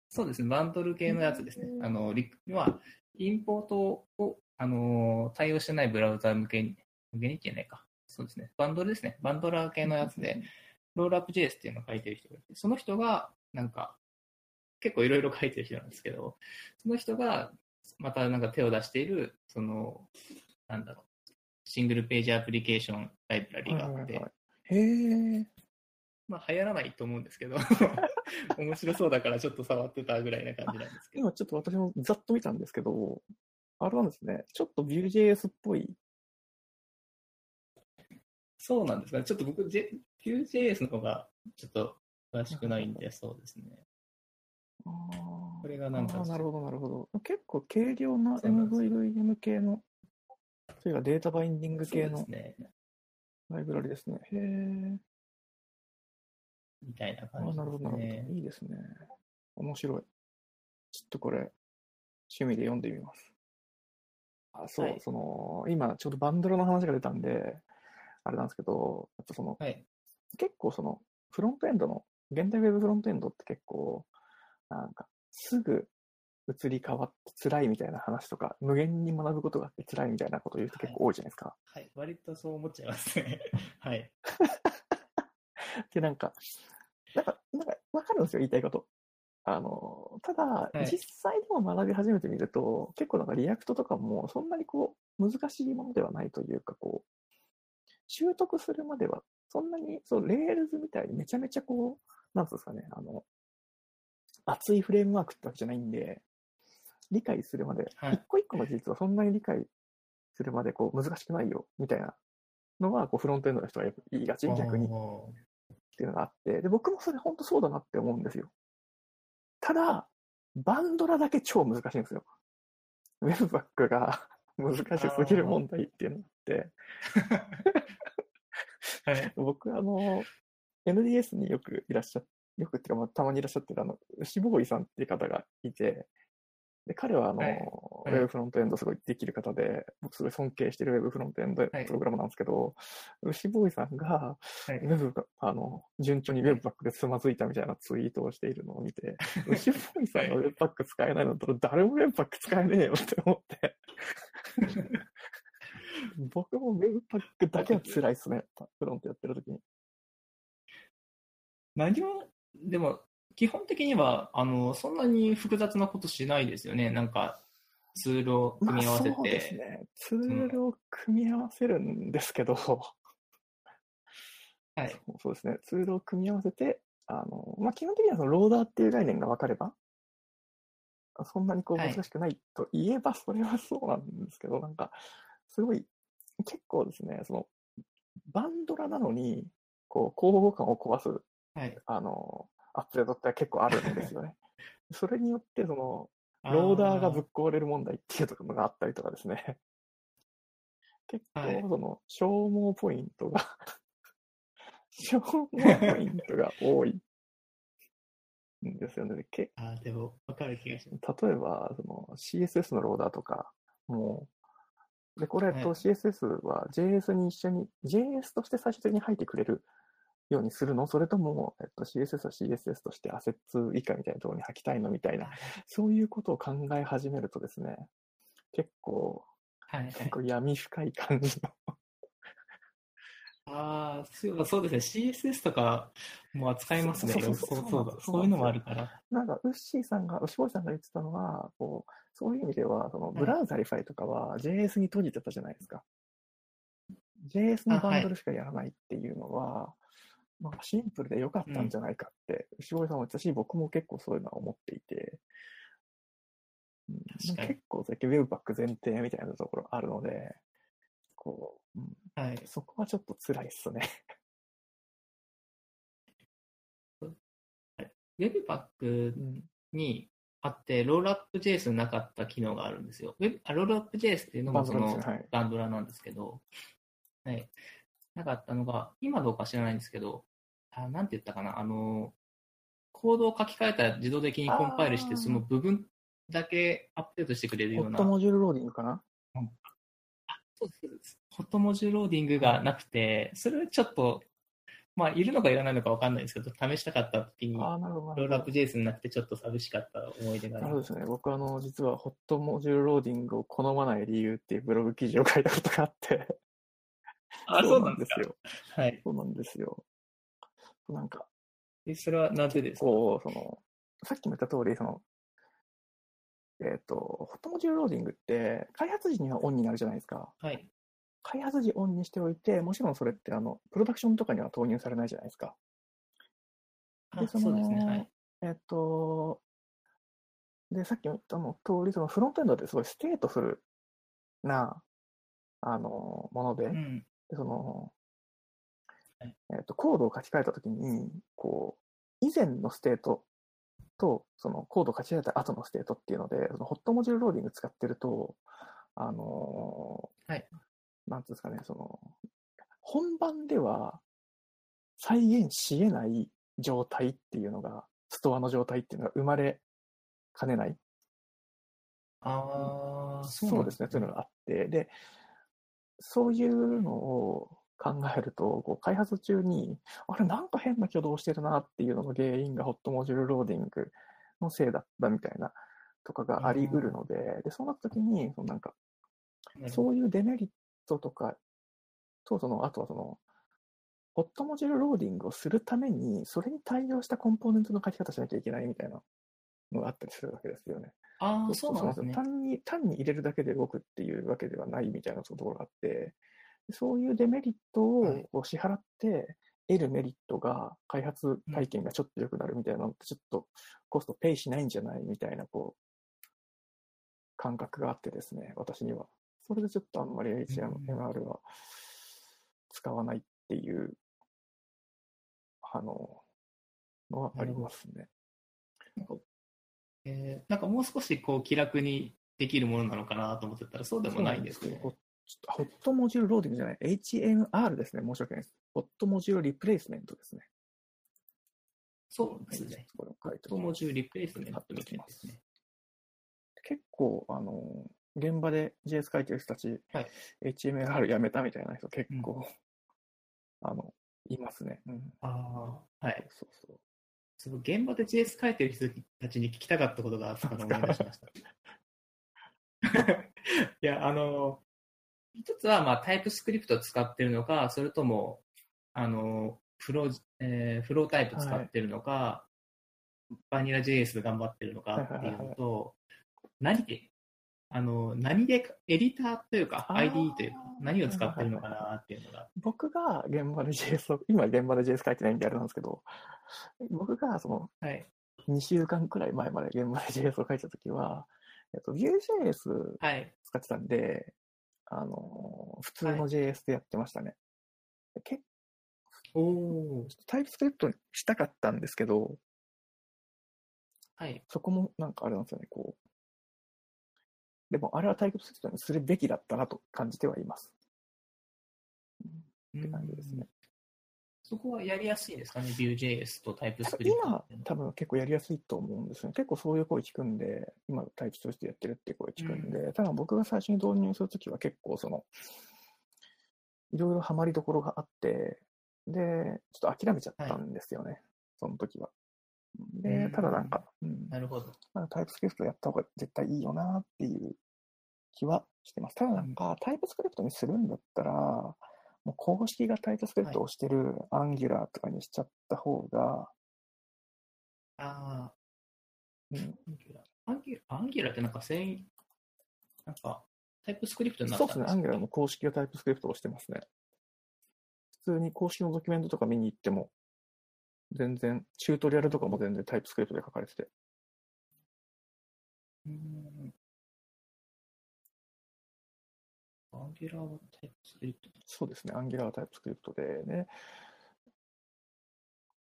C: そうですね、バンドル系のやつですね。
B: うん
C: あの、リまあ、インポートを、あの、対応してないブラウザ向けに、向けにってないか。そうですね。バンドルですね。バンドラー系のやつで、ロールアップ JS っていうのを書いてる人がいて、その人が、なんか、結構いろいろ書いてる人なんですけど、その人が、またなんか手を出している、その、なんだろう、シングルページアプリケーションライブラリがあって、
B: はいはいはいへえ。
C: まあ流行らないと思うんですけど、[laughs] 面白そうだからちょっと触ってたぐらいな感じなんですけど。
B: 今ちょっと私もざっと見たんですけど、あれなんですね、ちょっと Vue.js っぽい。
C: そうなんですかね。ちょっと僕、J- Vue.js の方がちょっと詳しくないんで、そうですね。これがなんか
B: なるほど、なるほど。結構軽量な MVVM 系の、それがデータバインディング系の。ライブラリですね。へえ。
C: みたいな
B: あ
C: 感じ
B: なるほど、なるほ
C: ですね
B: ど。。いいですね。面白い。ちょっとこれ、趣味で読んでみます。あ、そう、
C: はい
B: その、今ちょうどバンドルの話が出たんで、あれなんですけど、やっぱその、
C: はい。
B: 結構その、フロントエンドの、現代ウェブフロントエンドって結構、なんか、すぐ移り変わって辛いみたいな話とか、無限に学ぶことがあって辛いみたいなことを言う人結構多いじゃないですか。
C: はい。割とそう思っちゃいますね。[laughs] はい。[laughs]
B: で、なんか、なんか、なんか、わかるんですよ、言いたいこと。あの、ただ、
C: い
B: 実際でも学び始めてみると、結構なんか React とかも、そんなにこう、難しいものではないというか、こう、習得するまでは、そんなに、そう、 Rails みたいにめちゃめちゃこう、なんつうんですかね、あの、熱いフレームワークってわけじゃないんで、理解するまで、
C: はい
B: 一個一個の技術はそんなに理解するまで、こう、難しくないよ、みたいなのは、こう、フロントエンドの人は言いがち、逆に。っていうのがあって、で、僕もそれ本当そうだなって思うんですよ。ただ、バンドラだけ超難しいんですよ。ウェブバックが [laughs] 難しすぎる問題っていうのがあって、
C: はい。[laughs]
B: 僕、あの、NDS によくいらっしゃよくっていうか、まあ、たまにいらっしゃってる、あの、牛ボーイさんっていう方がいて、で、彼は、あの、
C: はい。はい。
B: ウェブフロントエンドすごいできる方で、僕すごい尊敬してるウェブフロントエンド
C: はい。
B: プログラムなんですけど、牛ボーイさんが、
C: はい。
B: ウェブが、あの、順調にウェブパックでつまずいたみたいなツイートをしているのを見て、[laughs] 牛ボーイさんがウェブパック使えないのだったら誰もウェブパック使えねえよって思って。[laughs] 僕もウェブパックだけは辛いっすね、フロントやってる時に。
C: 何も、でも、基本的には、あの、そんなに複雑なことしないですよね。なんか、ツールを組み合わせて。
B: まあ、そうですね。ツールを組み合わせるんですけど、
C: はい。
B: そうですね。ツールを組み合わせて、あの、まあ、基本的にはそのローダーっていう概念が分かれば、そんなにこう
C: はい
B: 難しくないと言えば、それはそうなんですけど、なんか、すごい、結構ですね、その、バンドラなのに、こう、交互感を壊す、
C: はい。
B: あの、アップデートって結構あるんですよね。それによって、その、ローダーがぶっ壊れる問題っていうのがあったりとかですね。[laughs] 結
C: はい
B: 構、その、消耗ポイントが [laughs] 消耗ポイントが多いんですよね。でけ
C: あでも、わかる気がします。
B: 例えば、その CSS のローダーとかも、で、これ、と、
C: はい
B: CSS は JS に一緒に、JS として最終的に入ってくれるようにするの？それとも、えっと、CSS は CSS として assets 以下みたいなところに吐きたいのみたいな、そういうことを考え始めるとですね、結構、
C: はい、はい
B: 結。構闇深い感じの。[laughs]
C: ああ、そうですね。CSS とかも扱いますね。
B: そうそうそう
C: いうのもあるから。
B: なんか、ウッシーさんが、ウシボイさんが言ってたのは、こう、そういう意味では、その、 Browserify とかは JS に閉じてたじゃないですか。JS のバンドルしかやらないっていうのは、まあ、シンプルで良かったんじゃないかって、ウシボイさんも言ってたし、僕も結構そういうのは思っていて、うん、結構、さっきウェブパック前提みたいなところあるので、こう、うん、
C: はい。
B: そこはちょっと辛いっすね。[laughs]
C: Webpack
B: うん。
C: にあって、ロールアップ JS なかった機能があるんですよ。Web あロールアップ JS っていうのもその
B: バンドラ
C: なんですけど、はい。なかったのが、今どうか知らないんですけど、あなんて言ったかな、あの、コードを書き換えたら自動的にコンパイルして、その部分だけアップデートしてくれるような
B: hot。module loading かな？
C: そうですそうです hot module loading がなくて、それはちょっと、まあ、いるのかいらないのかわかんないですけど、試したかった時に、
B: ああ、なるほど。なるほど
C: ロールアップ JS になくてちょっと寂しかった思い出があります。
B: なるほどですね。僕、あの、実は、 hot module loading を好まない理由っていうブログ記事を書いたことがあって。
C: あ、そうなんですか。
B: よ。
C: はい。
B: そうなんですよ。なんか、
C: えそれはなぜですか？
B: こう、その、さっきも言った通り、その、えっ、と、 hot module loading って、開発時にはオンになるじゃないですか。
C: はい。
B: 開発時オンにしておいて、もちろんそれって、あの、プロダクションとかには投入されないじゃないですか。
C: あ
B: でそ
C: そうですね。
B: の
C: はい。
B: えっと、で、さっきも言ったの通り、そのフロントエンドってすごい statefulな、あの、もので、
C: うん。
B: でその
C: はい、
B: えっと、コードを書き換えたときに、こう、以前のステートと、そのコードを書き換えた後のステートっていうので、その hot module loading 使ってると、あのー
C: はい。
B: なんていうんですかね、その、本番では再現し得ない状態っていうのが、ストアの状態っていうのが生まれかねない。
C: ああ、
B: そうですね、そういうのがあって、で、そういうのを考えると、こう開発中に、あれ、なんか変な挙動してるなっていうのの原因がホットモジュールローディングのせいだったみたいなとかがあり得るので、で、そうなった時に、そのなんか、そういうデメリットとかと、その、あとはその、ホットモジュールローディングをするために、それに対応したコンポーネントの書き方しなきゃいけないみたいなのがあったりするわけですよね。
C: ああ、そうなんですね。
B: 単に、単に入れるだけで動くっていうわけではないみたいなところがあって、そういうデメリット
C: はい
B: をこう支払って、得るメリットが、開発体験がちょっと良くなるみたいなのって、ちょっとコストペイしないんじゃないみたいな、こう、感覚があってですね、私には。それでちょっとあんまり HMR は使わないっていう、あの、のはありますね。
C: なんかえーなんかもう少しこう気楽にできるものなのかなと思ってたらそうでもないんですね。
B: ホッホットモジュールローディングじゃない、HMR ですね。申し訳ないです。ホットモジュールリプレイスメントですね。
C: そうですね。
B: これを書いて
C: ホットモジュールリプレイスメントみたいですね。
B: 結構、あの、現場で JS 書いてる人たち、
C: はい
B: HTML やめたみたいな人結構、あの、いますね。うん。
C: ああ、はい。
B: そうそう。
C: その現場で JS 書いてる人たちに聞きたかったことがあったのを思い出しました。[laughs] いや、あの、一つは、まあ、タイプスクリプトを使ってるのか、それとも、あの、フロー、えーフロータイプ使ってるのか、バニラ JS で頑張ってるのかっていうのと、何で、あの、何で、エディターというか、ID というか、何を使ってるのかなっていうのが、
B: 僕が現場で JS を、今現場で JS 書いてないんであれなんですけど、僕がその
C: はい。
B: 2週間くらい前まで現場で JS を書いてたときは、えっと、Vue.js
C: はい。
B: 使ってたんで、あの、普通の JS でやってましたね。結
C: おー。
B: タイプスクリプトにしたかったんですけど、
C: はい。
B: そこもなんかあれなんですよね、こう。でも、あれはタイプスクリプトにするべきだったなと感じてはいます。って感じですね。
C: そこはやりやすいですか？ね、Vue.js とタイプス
B: 多分
C: クリプト
B: 今。多分結構やりやすいと思うんですよね。結構そういう声聞くんで、今タイプとしてやってるっていう声聞くんで、ただ僕が最初に導入するときは結構その、いろいろハマりどころがあって、で、ちょっと諦めちゃったんですよね、その時は。で
C: う、ん
B: ただなんか、うん、
C: なるほど。
B: まあタイプスクリプトやった方が絶対いいよなっていう気はしてます。ただなんか、 TypeScript にするんだったら、もう公式が TypeScript をしてる Angular とかにしちゃった方が、
C: あ
B: うん、
C: あ、 Angular、Angular ってなんか繊維、なんか、 TypeScript になっ
B: そうですね、
C: たんですか
B: Angular も公式が TypeScript をしてますね。普通に公式のドキュメントとか見に行っても、全然、チュートリアルとかも全然 TypeScript で書かれてて。
C: うーん Angular はタイプ。
B: そうですね、Angular は TypeScript でね。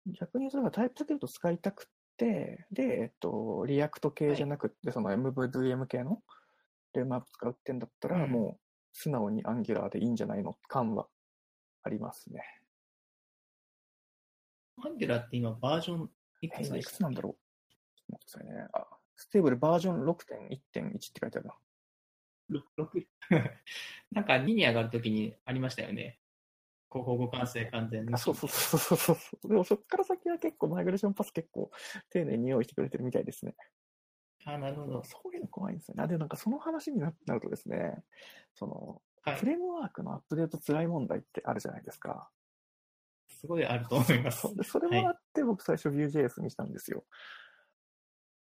B: 逆にそれが TypeScript 使いたくて、で、えっと、 React 系じゃなくて、その MVVM 系のフレームワーク使うってんだったら、
C: うん
B: もう素直に Angular でいいんじゃないの感はありますね。
C: Angular って今バージョンいくつ
B: 今いくつなんだろう？ちょっと待ってくださいね。あ、ステーブルバージョン6.1.1って書いてあるな。[laughs]
C: なんか2に上がるときにありましたよね。広報互換性完全に。
B: あそうそうそうそうそう。でもそっから先は結構マイグレーションパス結構丁寧に用意してくれてるみたいですね。
C: あ、なるほど。
B: そういうの怖いんですよね。あで、なんかその話にななるとですね、その、
C: はい
B: フ。レームワークのアップデート辛い問題ってあるじゃないですか。
C: すごいあると思います。
B: そうでそれもあって、僕最初 Vue.js にしたんですよ。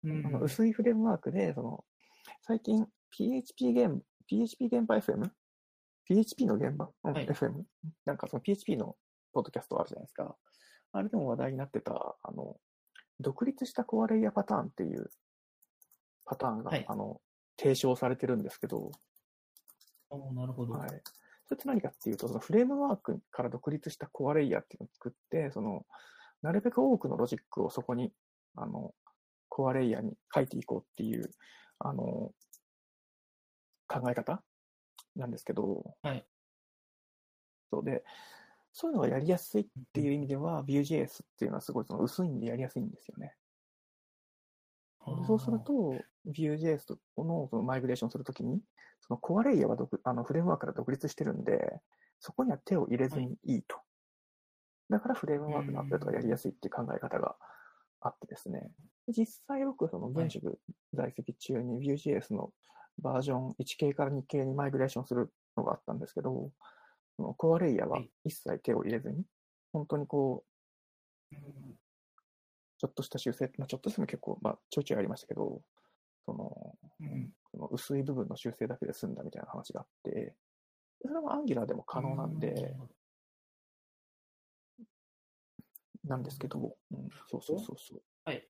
C: うん
B: あの薄いフレームワークで、その、最近 PHP 現、PHP 現場 FM? PHP の現場、うん
C: はい
B: FM? なんかその PHP のポッドキャストあるじゃないですか。あれでも話題になってた、あの、独立したコアレイヤーパターンっていうパターンが、
C: はい
B: あの、提唱されてるんですけど、
C: おなるほど。
B: はい。それって何かっていうと、そのフレームワークから独立したコアレイヤーっていうのを作って、その、なるべく多くのロジックをそこに、あの、コアレイヤーに書いていこうっていう、あの、考え方なんですけど、
C: はい。
B: そうで、そういうのがやりやすいっていう意味では、Vue.js っていうのはすごいその薄いんでやりやすいんですよね。でそうすると、Vue.js のそのマイグレーションするときに、そのコアレイヤーは独あのフレームワークから独立してるんで、そこには手を入れずにいいと。だからフレームワークのアップデートがやりやすいっていう考え方があってですね。実際僕、その現職在籍中に Vue.js のバージョン 1K から 2K にマイグレーションするのがあったんですけど、そのコアレイヤーは
C: はい。
B: 一切手を入れずに、本当にこう、
C: うん
B: ちょっとした修正、まあ、ちょっとしても結構、まあ、ちょいちょいありましたけど、その、
C: うん。
B: その薄い部分の修正だけで済んだみたいな話があって、でそれは Angular でも可能なんで、なんですけど、うん、そうそうそうそう。
C: はい。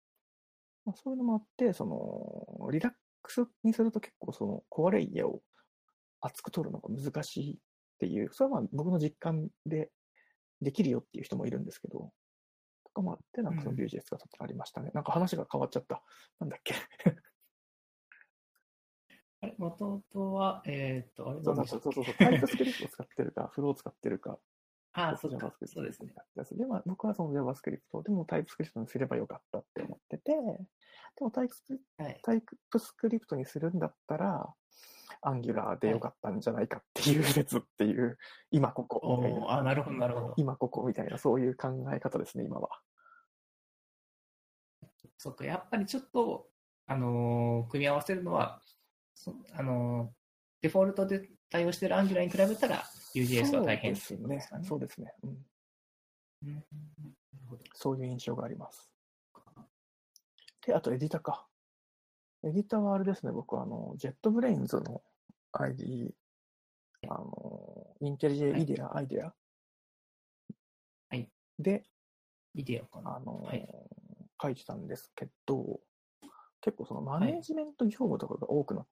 B: まあ、そういうのもあって、その、リラックスにすると結構その、コアレイヤーを厚く取るのが難しいっていう、それはまあ僕の実感でできるよっていう人もいるんですけど、とかもあって、なんかその
C: うん
B: Vue.js がちょっとありましたね。なんか話が変わっちゃった。なんだっけ。
C: あれ、もともとは、えーっと、あれ？
B: そうそうそうそう、タイプスクリプトを使ってるか、フローを使ってるか、
C: ああ、そうか
B: JavaScript
C: そうですね。
B: で、まあ、僕はその JavaScript でも TypeScript にすればよかったって思ってて、でも TypeScript
C: はい。
B: タイプスクリプトにするんだったら、アンギュラーでよかったんじゃないかっていう列っていう、今ここみた
C: あ、なるほど、なるほど。
B: 今ここみたいな、そういう考え方ですね、今は。
C: そっか、やっぱりちょっと、あのー組み合わせるのは、そあのーデフォルトで対応している Angular に比べたら UGS は大変
B: そうですね。そうですね、うん。
C: うんなるほど。
B: そういう印象があります。で、あとエディタか。エディタはあれですね、僕はあの、JetBrains の ID、あの、インテリジェイデア、アイデア。
C: はい。
B: で、
C: イデアかな。
B: あの、
C: はい
B: 書いてたんですけど、結構そのマネジメント業務とかが多くなっ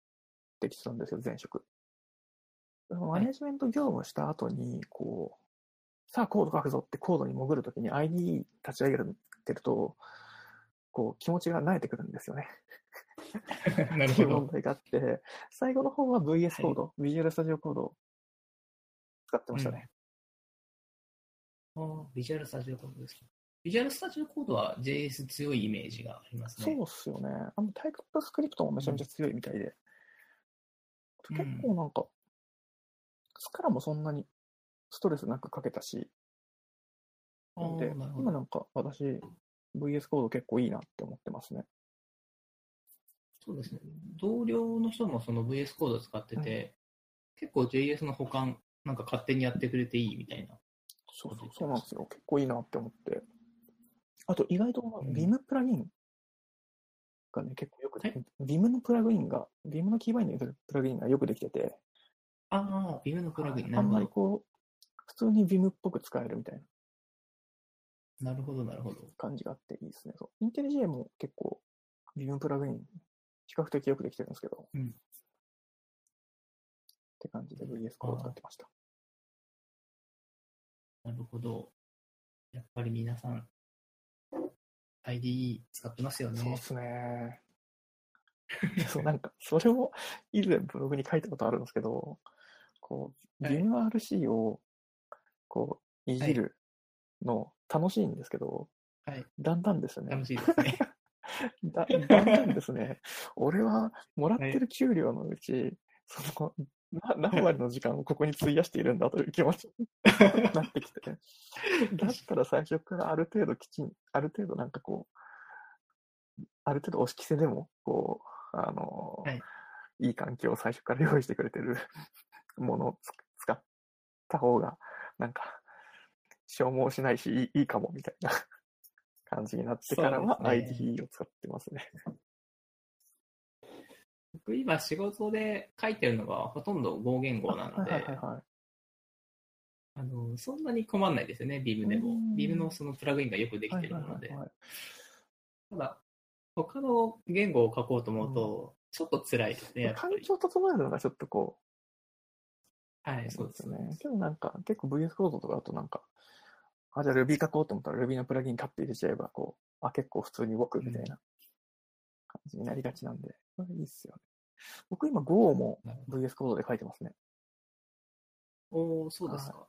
B: てきてたんですよ、前職。そのマネジメント業務をした後に、こう、さあコード書くぞってコードに潜るときに ID 立ち上げるってると、こう気持ちが慣れてくるんですよね。[laughs]
C: なる
B: ってい
C: ほど。
B: う問題があって、最後の方は VS コード、ビジュアルスタジオコードを使ってましたね。
C: あービジュアルスタジオコードですか。ビジュアルスタジオコードは JS 強いイメージがありますね。
B: そうっすよね。あのタイプスクリプトもめちゃめちゃ強いみたいで。
C: うん
B: 結構なんか、スカラもそんなにストレスなく書けたし、
C: なるほど。
B: 今なんか私、VS コード結構いいなって思ってますね。
C: そうですね。同僚の人もその VS コードを使ってて、結構 JS の保管、なんか勝手にやってくれていいみたいな。
B: そうそう、そうなんですよ。結構いいなって思って。あと意外と
C: うん
B: Vim プラグインがね、結構よくで
C: はい
B: Vim のプラグインが、Vim のキーバインドにプラグインがよくできてて、
C: ああ、ビムのプラグイン。
B: はいあん。まりこう、普通に Vim っぽく使えるみたいな
C: なるほど、なるほど。
B: 感じがあっていいですね。そう。インテリジェも結構 Vim プラグイン、比較的よくできてるんですけど、
C: うん
B: って感じで VS コード使ってました。
C: なるほど。やっぱり皆さん、IDE 使ってますよね。
B: そうっすね。そう、なんか、それも以前ブログに書いたことあるんですけど、こう、
C: はい。
B: VimRC を、こう、いじるの楽しいんですけど、
C: はい。
B: だんだんですね。
C: 楽、しいですね。[laughs]
B: だだんだんですね、俺はもらってる給料のうち、その、な何割の時間をここに費やしているんだという気持ちに [laughs] なってきて、だったら最初からある程度きちん、ある程度なんかこう、ある程度押し着せでも、こう、あの、
C: はい。
B: い、い環境を最初から用意してくれてるものをつ使った方が、なんか、消耗しないし、いいかも、みたいな [laughs] 感じになってからは IDE を使ってますね。[laughs]
C: 僕今仕事で書いてるのがほとんど合言語なので。あのそんなに困んないですよね、ビムでも
B: う。ん
C: ビムのそのプラグインがよくできてるものでただ、他の言語を書こうと思うと、ちょっと辛いですね。
B: 環境を整えるのがちょっとこう、
C: はい、そうです
B: よね。けどなんか、結構 VS コードとかだとなんか、あ、じゃあ Ruby 書こうと思ったら Ruby のプラグイン買って入れちゃえば、こう、あ、結構普通に動くみたいな感じになりがちなんで、これいいっすよね。僕今 Go も VS コードで書いてますね。
C: おーそうですか。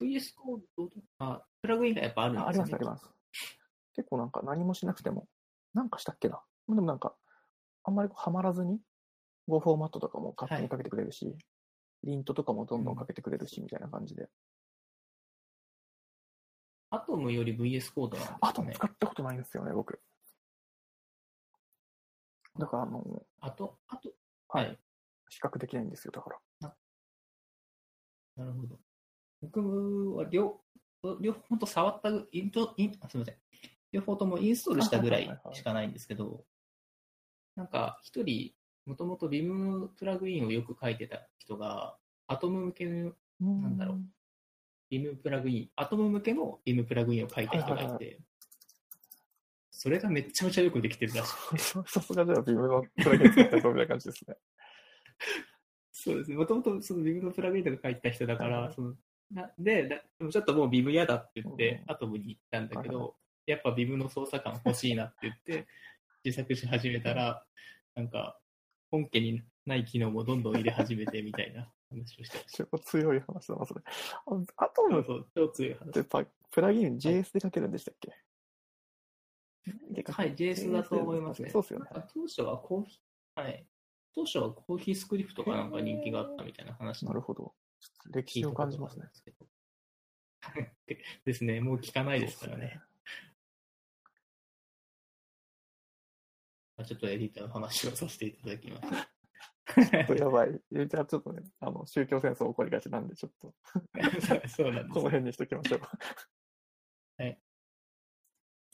C: VS コードとか、プラグインがやっぱあるん
B: ああり
C: ですよね。
B: ますあります。結構なんか何もしなくても、なんかしたっけな。でもなんか、あんまりはまらずに、Go フォーマットとかも勝手にかけてくれるし、リントとかもどんどんかけてくれるし、みたいな感じで。
C: アトムより VS コードなんです
B: あと
C: かね。
B: 使ったことないんですよね、僕。だから、あの、
C: あと、あと、
B: は
C: はいい。
B: 比較できないんですよ、だから。
C: なるほど。僕は両、両方本当触ったぐ、イント、イン、あすみません。両方ともインストールしたぐらいしかないんですけど、なんか一人、もともと Vim プラグインをよく書いてた人が、アトム向けのなんだろう Vim プラグイン、アトム向けの Vim プラグインを書いた人がいて、
B: はいはい
C: それがめっちゃめちゃよくできてるらしくて。
B: さ [laughs] さすがじゃあ、ビムのプラグイン使ってそうみたいな感じですね。[laughs]
C: そうですね。もともとその Vim のプラグインとか書いてた人だから、
B: はいはい
C: そのなでだでもちょっともう Vim 嫌だって言って、
B: うん
C: アトムに行ったんだけ
B: はいは
C: ど、やっぱ Vim の操作感欲しいなって言って、自作し始めたら、なんか、本家にない機能もどんどん入れ始めてみたいな話をしてまし [laughs]
B: 超強い話だな、それ。あアトム
C: うそう、超強い話
B: っ。てパプラギン JS で書けるんでしたっけ？
C: はい、JS だと思いますね。
B: そうですよね
C: 当初はコーヒー、はい。当初はコーヒースクリプトがなんか人気があったみたいな話
B: なるほど。歴史を感じますね。
C: ですね、もう聞かないですからね。ちょっとエディターの話をさせていただきます。
B: ちょっとやばい。じゃあちょっとね、あの、宗教戦争起こりがちなんで、ちょっと、[laughs]
C: そうなんです。
B: この辺にしときましょう。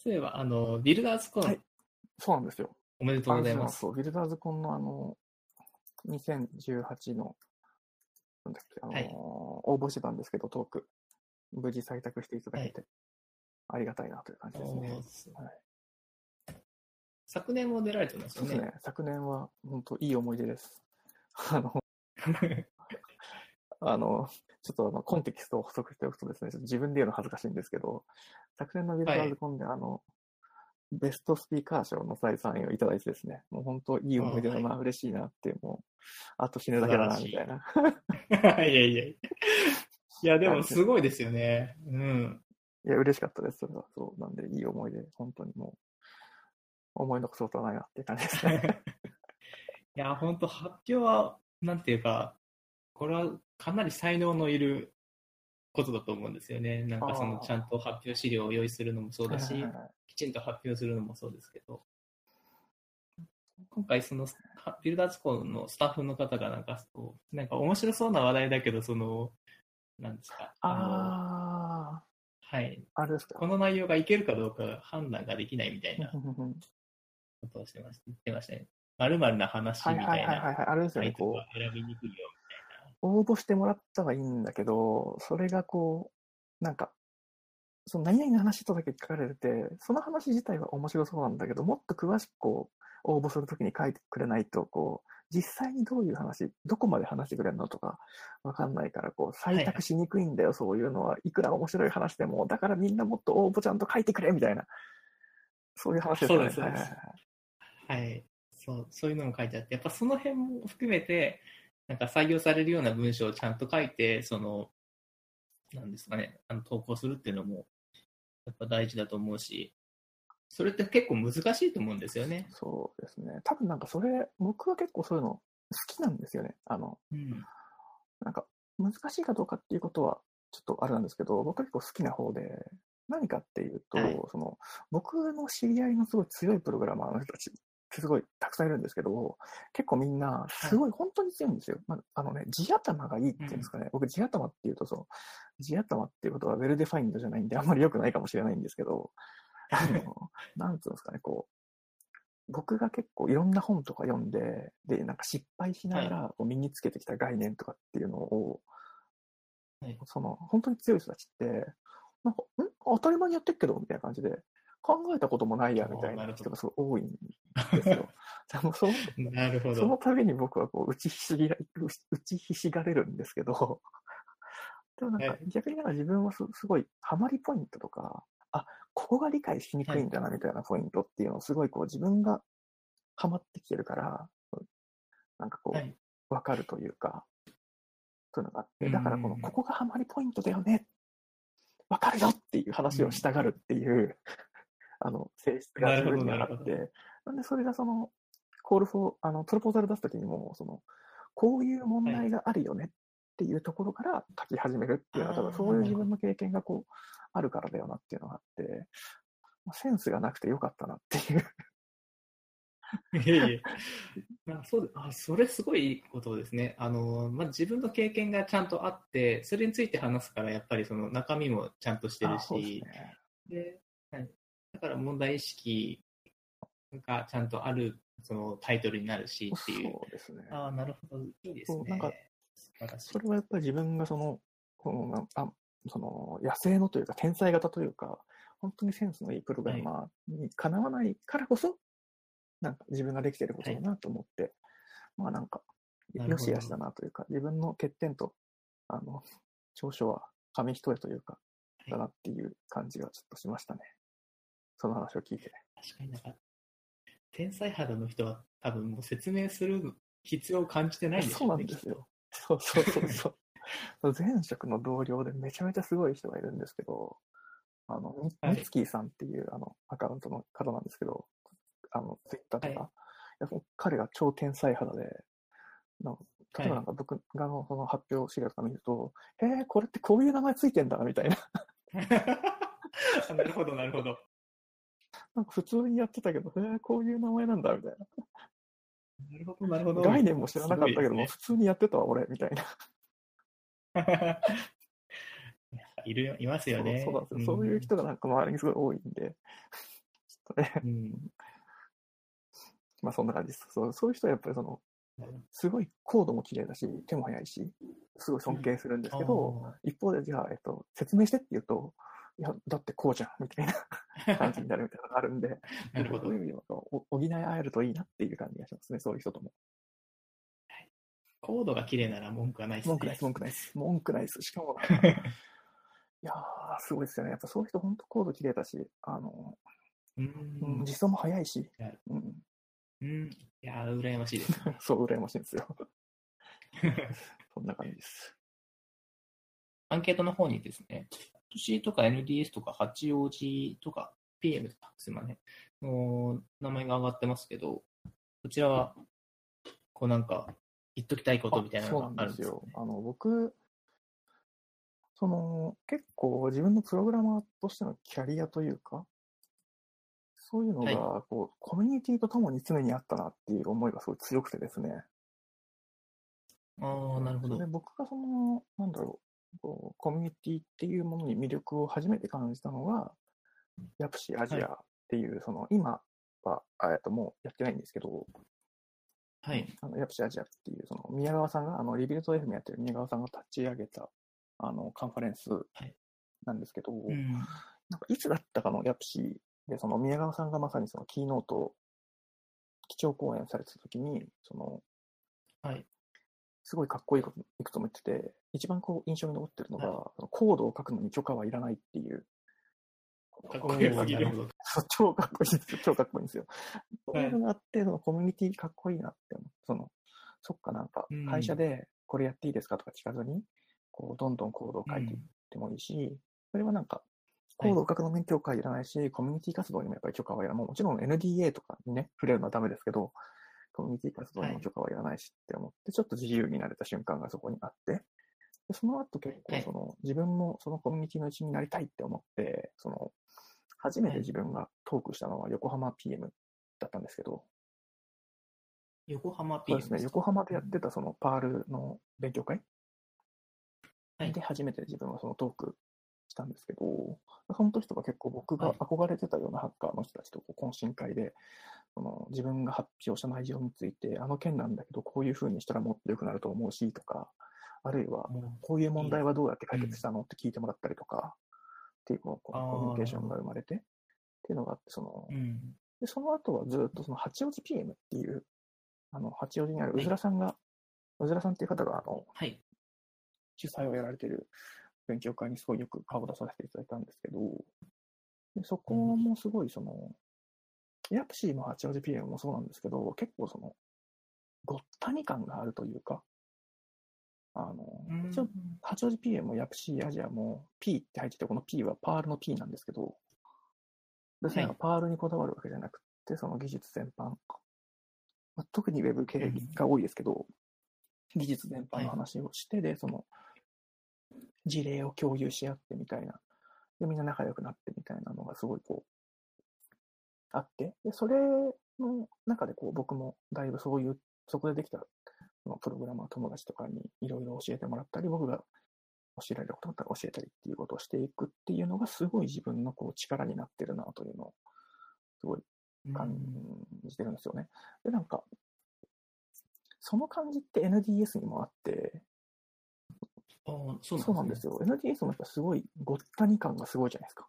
C: そういえば、あの、ビルダーズコン、
B: はいそうなんですよ。
C: おめでとうございます。
B: そう、ビルダーズコンのあの、2018の、なんだっけ、あのー
C: はい
B: 応募してたんですけど、トーク、無事採択していただけて、ありがたいなという感じですね。はい
C: 昨年も出られてますよね。
B: そうですね。昨年は本当いい思い出です。あの、[laughs] あの、ちょっとあの、コンテキストを補足しておくとですね、ちょっと自分で言うの恥ずかしいんですけど、昨年のビルダーズコンで、あの、ベストスピーカー賞の再3位をいただいてですね、もう本当いい思い出だな、嬉しいなって、もう、あと死ぬだけだな、みたいな。[laughs]
C: いやいやいや。いや、でもすごいですよね。うん。
B: いや、嬉しかったです、それは。そう。なんで、いい思い出、本当にもう、思い残すことはないなっていう感じですね。[laughs]
C: いや、本当発表は、なんていうか、これはかなり才能のいることだと思うんですよね。なんかそのちゃんと発表資料を用意するのもそうだしきちんと発表するのもそうですけど、今回そのはビルダーズコンのスタッフの方がなんかそう、なんか面白そうな話題だけど、その、なんですか、の
B: あ
C: はい、
B: あ、あれですか。
C: この内容がいけるかどうか判断ができないみたいなことをしてました言ってましたね。まるな話
B: はい
C: みたいな
B: はいはいはい。あれですよね、こ
C: が選びにくいよ
B: う、応募してもらったはいいんだけど、それがこう、なんか、その何々の話とだけ書かれてて、その話自体は面白そうなんだけど、もっと詳しくこう、応募するときに書いてくれないと、こう、実際にどういう話、どこまで話してくれるのとか、わかんないから、こう、採択しにくいんだよ、そういうのは。いくら面白い話でも、だからみんなもっと応募ちゃんと書いてくれ、みたいな。そういう話ですよね。
C: そうです
B: はいはいはい
C: はい。そう、そういうのも書いてあって、やっぱその辺も含めて、なんか採用されるような文章をちゃんと書いて、その、なんですかね、あの投稿するっていうのも、やっぱ大事だと思うし、それって結構難しいと思うんですよね。
B: そうですね。多分なんかそれ、僕は結構そういうの好きなんですよね。あの、
C: うん。
B: なんか難しいかどうかっていうことはちょっとあれなんですけど、僕は結構好きな方で、何かっていうと、
C: はい
B: その、僕の知り合いのすごい強いプログラマーの人たちすごいたくさんいるんですけど、結構みんなすごい本当に強いんですよ。まあ、あのね、地頭がいいっていうんですかね。僕地頭っていうとその、地頭っていうことは well-defined じゃないんであんまり良くないかもしれないんですけど、あの、[laughs] なんつうんですかね、こう、僕が結構いろんな本とか読んで、で、なんか失敗しながらこう身につけてきた概念とかっていうのを、
C: はい
B: その、本当に強い人たちって、なんか、ん？当たり前にやってるけどみたいな感じで、考えたこともないや、みたいな人がすごい多いんですよ。[laughs] でもその
C: なるほ
B: その
C: ど。
B: 度に僕はこう打ちひしぎら打ちひしがれるんですけど、[laughs] でもなんか
C: はい
B: 逆になんか自分はすすごいハマりポイントとか、あ、ここが理解しにくいんだなみたいなポイントっていうのをすごいこう自分がハマってきてるから、なんかこう、
C: はい。
B: わかるというか、そういうのがあって、
C: うん。
B: だからこの、ここがハマりポイントだよね、わかるよっていう話をしたがるっていう、あの、性質が自分にはあって、なんでそれがその、コールフォー、あの、プロポーザル出すときにも、その、こういう問題があるよねっていうところから書き始めるっていうのは、多分そういう自分の経験がこう、あるからだよなっていうのがあって、まあセンスがなくてよかったなっていう。[laughs]
C: いえいえ。あそうであそれすごいいいことですね。あの、まあ、自分の経験がちゃんとあって、それについて話すから、やっぱりその中身もちゃんとしてる
B: あそうでね。
C: で、はい、だから問題意識がちゃんとあるそのタイトルになるしっていう。
B: そうですね。
C: ああ、なるほど。いいですね。
B: なんかそ。れはやっぱり自分がその、このなあその野生のというか天才型というか、本当にセンスのいいプログラマーにかなわないからこそ、なんか自分ができてることだなと思って、まあなんか、よしあしだなというか、自分の欠点と、あの、長所は紙一重というか、だなっていう感じがちょっとしましたね。その話を聞いて。
C: 確かになんか、天才肌の人は多分もう説明する必要を感じてないんでしょ
B: そうなんですよ。そうそうそうそう。前職の同僚でめちゃめちゃすごい人がいるんですけど、あの、み
C: はい
B: みつきさんっていうあのアカウントの方なんですけど、あの、ツイッターとか、
C: はい
B: いや彼が超天才肌で、なんか例えばなんか僕がのその発表資料とか見ると、へえ、これってこういう名前ついてんだ、みたいな。[laughs]
C: あなるほど、なるほど。
B: なんか普通にやってたけど、へえ、こういう名前なんだ、みたい
C: なるほど、なるほど。
B: な。概念も知らなかったけども、
C: すごいで
B: 普通にやってたわ、俺、みたいな。[laughs]
C: いるよ、いますよね。
B: そうなんですよ。そういう人がなんか周りにすごい多いんで、ちょっとね、
C: うん。
B: まあそんな感じです。そうそういう人はやっぱりその、すごいコードも綺麗だし、手も速いし、すごい尊敬するんですけど、
C: あ
B: 一方でじゃあ、えっと、説明してって言うと、いや、だってこうじゃん、みたいな
C: ー [laughs]
B: 感じになるみたいなのがあるんで、
C: なるほど
B: そう。いう意味ではお補い合えるといいなっていう感じがしますね、そういう人とも。
C: コードが綺麗なら文句はないですね。
B: 文句ないです、文句ないです。文句ないです。しかも [laughs] いやー、すごいですよね。やっぱそういう人、本当コード綺麗だし、あの、
C: う
B: うん、
C: ん。
B: 実装も早いし
C: はい、
B: うん、
C: うん。いやー、羨ましいです。[laughs]
B: そう、羨ましいんですよ。そんな感じです。
C: アンケートの方にですね、年とか NDS とか八王子とか PM とか、すいません、の名前が上がってますけど、こちらは、こうなんか、言っときたいことみたいなのがあるんですよ、ね。
B: あの、僕、その、結構自分のプログラマーとしてのキャリアというか、そういうのが、
C: は
B: こう、コミュニティとともに常にあったなっていう思いがすごい強くてですね。
C: ああ、なるほど
B: で。僕がその、なんだろう、こうコミュニティっていうものに魅力を初めて感じたのが、ヤプシアジアっていう、その、今は、えっと、もうやってないんですけど、
C: はい。
B: あのヤプシアジアっていう、その、宮川さんが、あの、リビルト FM やってる宮川さんが立ち上げた、あの、カンファレンス
C: はい
B: なんですけど、
C: うん。
B: なんかいつだったかのヤプシで、その宮川さんがまさにそのキーノートを基調講演されてた時に、その、
C: はい。
B: すごいかっこいいこといくつも言ってて、一番こう印象に残ってるのが、
C: は
B: そのコードを書くのに許可はいらないっていう。
C: かっこよすぎるほど。
B: そう超かっこいいですよ。超かっこいいんですよ。そう
C: はい
B: いうのがあって、そのコミュニティかっこいいなって思う。その、そっかなんか
C: うん、
B: 会社でこれやっていいですかとか聞かずに、こう、どんどんコードを書いていってもいいし、それはなんか、コードを書くのに許可はいらないし、コミュニティ活動にもやっぱり許可はいらない。もちろん NDA とかにね、触れるのはダメですけど、コミュニティ活動にも許可はいらないしって思って、ちょっと自由になれた瞬間がそこにあって、でその後結構
C: はい
B: その、自分もそのコミュニティの一員になりたいって思って、その、初めて自分がトークしたのは横浜 PM だったんですけど、
C: 横浜
B: そ
C: P
B: うですね、横浜でやってたそのパールの勉強会？
C: はい。
B: で初めて自分はそのトークしたんですけど、その時とか結構僕が
C: はい。
B: 憧れてたようなハッカーの人たちとこう懇親会で、その自分が発表した内容について、あの件なんだけど、こういう風にしたらもっと良くなると思うしとか、あるいは、
C: も
B: こういう問題はどうやって解決したのって聞いてもらったりとか、っていうこうコミュニケーションが生まれて、っていうのがあって、その。で、その後はずっとその八王子 PM っていう、あの、八王子にあるう
C: はい
B: ずらさんが、うずらさんっていう方が、あの、
C: はい。
B: 主催をやられている勉強会にすごいよく顔を出させていただいたんですけど、でそこもすごいその、ヤプシーも八王子 PM もそうなんですけど、結構その、ごったに感があるというか、あの、一応、八王子 PM もヤプシーアジアも P って入ってて、この P はパールの P なんですけど、別になんかパールにこだわるわけじゃなくて、その技術全般、まあ、特に Web 系が多いですけど、技術全般の話をして、で、その、事例を共有し合ってみたいな、で、みんな仲良くなってみたいなのがすごいこう、あって、で、それの中でこう、僕もだいぶそういう、そこでできた、そのプログラマー友達とかにいろいろ教えてもらったり、僕が教えられることだったら教えたりっていうことをしていくっていうのがすごい自分のこう力になってるなというのを、すごい感じてるんですよね。で、なんか、その感じって NDS にもあって、
C: あーそう
B: そうなんです
C: よ。
B: よ。NDS もやっぱすごいごったに感がすごいじゃないですか。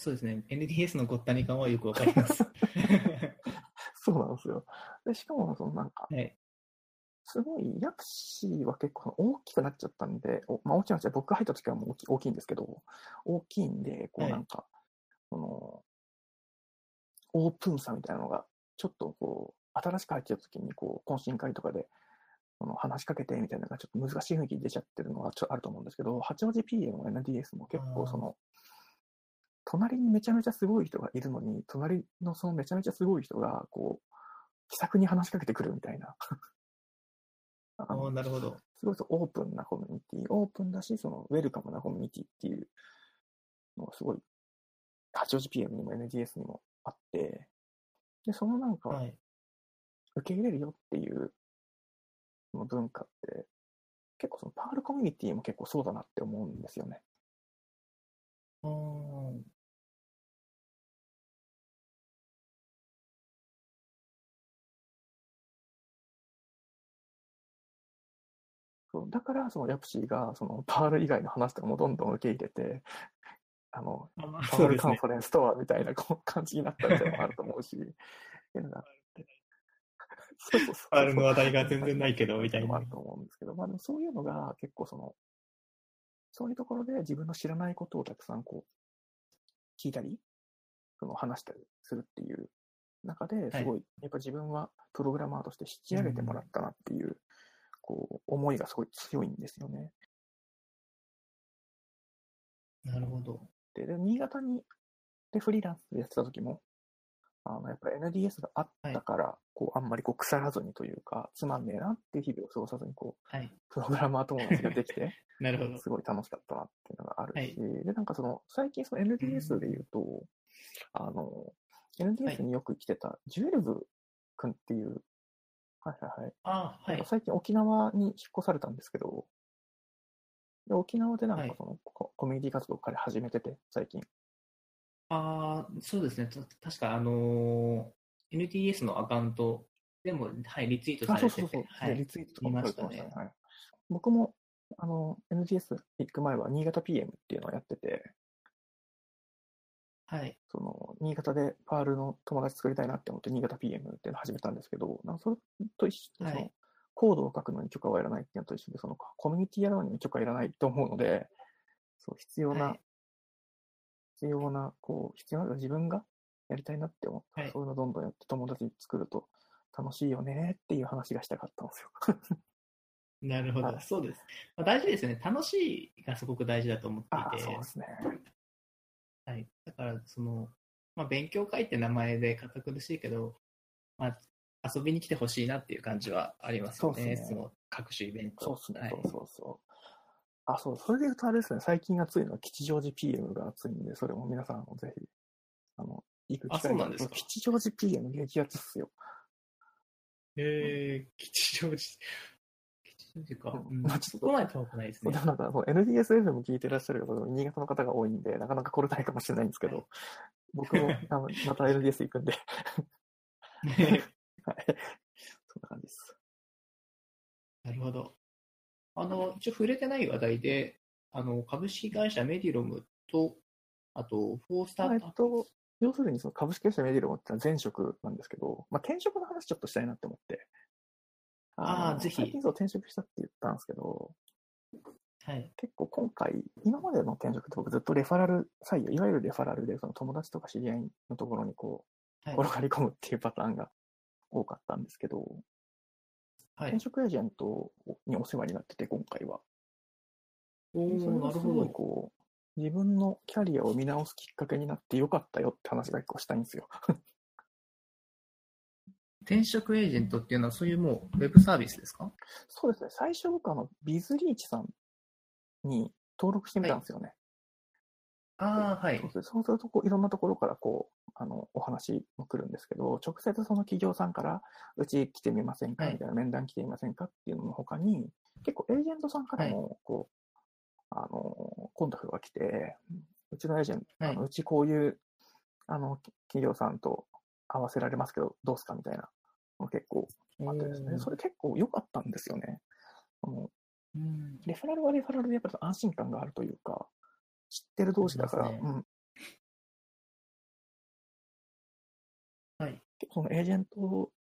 C: そうですね。NDS のごったに感はよくわかります。[laughs]
B: そうなんですよ。で、しかも、そのなんか、
C: はい。
B: すごい、ヤプシーは結構大きくなっちゃったんで、おまあ、大きくなっちゃう僕が入った時はもう大きいんですけど、大きいんで、こう
C: はい
B: なんか、その、オープンさみたいなのが、ちょっとこう、新しく入っちゃった時に、こう、懇親会とかで、その話しかけてみたいなのがちょっと難しい雰囲気出ちゃってるのがちょあると思うんですけど、八王子 PM の NDS も結構その、隣にめちゃめちゃすごい人がいるのに、隣のそのめちゃめちゃすごい人が、こう、気さくに話しかけてくるみたいな。あ
C: あ
B: の
C: あ、なるほど。
B: すごいオープンなコミュニティ、オープンだし、そのウェルカムなコミュニティっていうのがすごい、八王子 PM にも NDS にもあって、で、そのなんか、
C: はい。
B: 受け入れるよっていう文化って、結構そのパールコミュニティも結構そうだなって思うんですよね。そうだから、そのヤプシーが、そのパール以外の話とかもどんどん受け入れて、あの、
C: あまあ
B: パールカンフ。ァレンスとはみたいなこう感じになったみたいなのもあると思うし、っていうのがあって。[laughs] そうそうそう。
C: パールの話題が全然ないけど、みたいな
B: のもある。と思うんですけど、まあでもそういうのが結構その、そういうところで自分の知らないことをたくさんこう、聞いたり、その話したりするっていう中で、すごい、やっぱ自分はプログラマーとして引き上げてもらったなっていう、こう、思いがすごい強いんですよね。
C: なるほど。
B: で、で新潟に、で、フリーランスでやってた時も、あの、やっぱり NDS があったから、こう、あんまりこう、腐らずにというか、つまんねえなっていう日々を過ごさずに、こう、
C: はい。
B: プログラマー友達ができて、[laughs]
C: なるほど。
B: すごい楽しかったなっていうのがあるし、
C: はい
B: で、なんかその、最近その NDS で言うと、あの、NDS によく来てた、ジュエルブ君っていう、はいはいはい。
C: あーはい。
B: 最近沖縄に引っ越されたんですけど、で沖縄でなん
C: はい
B: かその、ココミュニティ活動を彼始めてて、最近。
C: ああ、そうですね。た確か、あのー NTS のアカウントでも、はい、リツイートさ
B: あ、
C: れてて、
B: そうそうそう。
C: はい。
B: ツイートとかもされてま
C: した
B: ね。はい、僕も、あの、NGS 行く前は新潟 PM っていうのをやってて、
C: はい。
B: その、新潟でパールの友達作りたいなって思って、新潟 PM っていうのを始めたんですけど、なんかそれと一緒で、その、
C: はい
B: コードを書くのに許可はいらないっていうのと一緒で、その、コミュニティやるのに許可いらないと思うので、そう、必要な、
C: はい
B: 必要な、こう、必要な、自分がやりたいなって思ったら、
C: はい
B: そういうのどんどんやって友達作ると楽しいよねっていう話がしたかったんですよ。
C: なるほど
B: は。い
C: そうです。まあ、大事ですよね。楽しいがすごく大事だと思っていて
B: そうで、すね。
C: はい。だから、その、まあ、勉強会って名前で堅苦しいけど、まあ、遊びに来てほしいなっていう感じはありますよね。
B: そうっすね
C: その各種イベント。
B: そうですね、
C: はい
B: そうそうそう。あ、そう、それで言うとあれですね、最近熱いのは吉祥寺 PM が熱いんで、それも皆さんもぜひ、あの、行く機会が
C: なんですか？
B: 吉祥寺 PM 激アツっすよ。
C: えー、吉祥寺。吉祥寺か。うん、
B: まあちょっと
C: そこまで遠くないですね
B: なんか、そう NDSFM 聞いてらっしゃる方、新潟の方が多いんで、なかなか来れないかもしれないんですけど、
C: はい
B: 僕もあのまた NDS 行くんで、[laughs] はい。そんな感じです。
C: なるほど。あの、一応触れてない話題で、あの、株式会社メディロムと、あと、フォースタート
B: と、要するにその株式会社メディロムってのは前職なんですけど、まあ、転職の話ちょっとしたいなって思って。の
C: あーぜひ
B: 最近そう転職したって言ったんですけど、
C: はい。
B: 結構今回、今までの転職って僕ずっとレファラル採用、いわゆるレファラルでその友達とか知り合いのところにこう、
C: はい。
B: 転がり込むっていうパターンが多かったんですけど、
C: はい
B: 転、職エージェントにお世話になってて、今回は。それがすごい。こう、自分のキャリアを見直すきっかけになってよかったよって話が一個したいんですよ。
C: 転職エージェントっていうのは、そういうもう、ウェブサービスですか？
B: そうですね。最初僕あの、ビズリーチさんに登録してみたんですよね。
C: ああ、はい
B: そう。するそうするとこう、いろんなところからこう、あの、お話も来るんですけど、直接その企業さんから、うち来てみませんか？
C: はい
B: みたいな、面談来てみませんかっていうのの他に、結構エージェントさんからも、こう、あの、コンタクトが来て、うちのエージェント、
C: はい
B: あのうちこういう、あの、企業さんと合わせられますけど、どうすかみたいなの結構あってですね、それ結構良かったんですよね。あの
C: うん
B: レファラルはレファラルでやっぱり安心感があるというか、知ってる同士だから、
C: ね
B: うん。
C: はい。
B: そのエージェント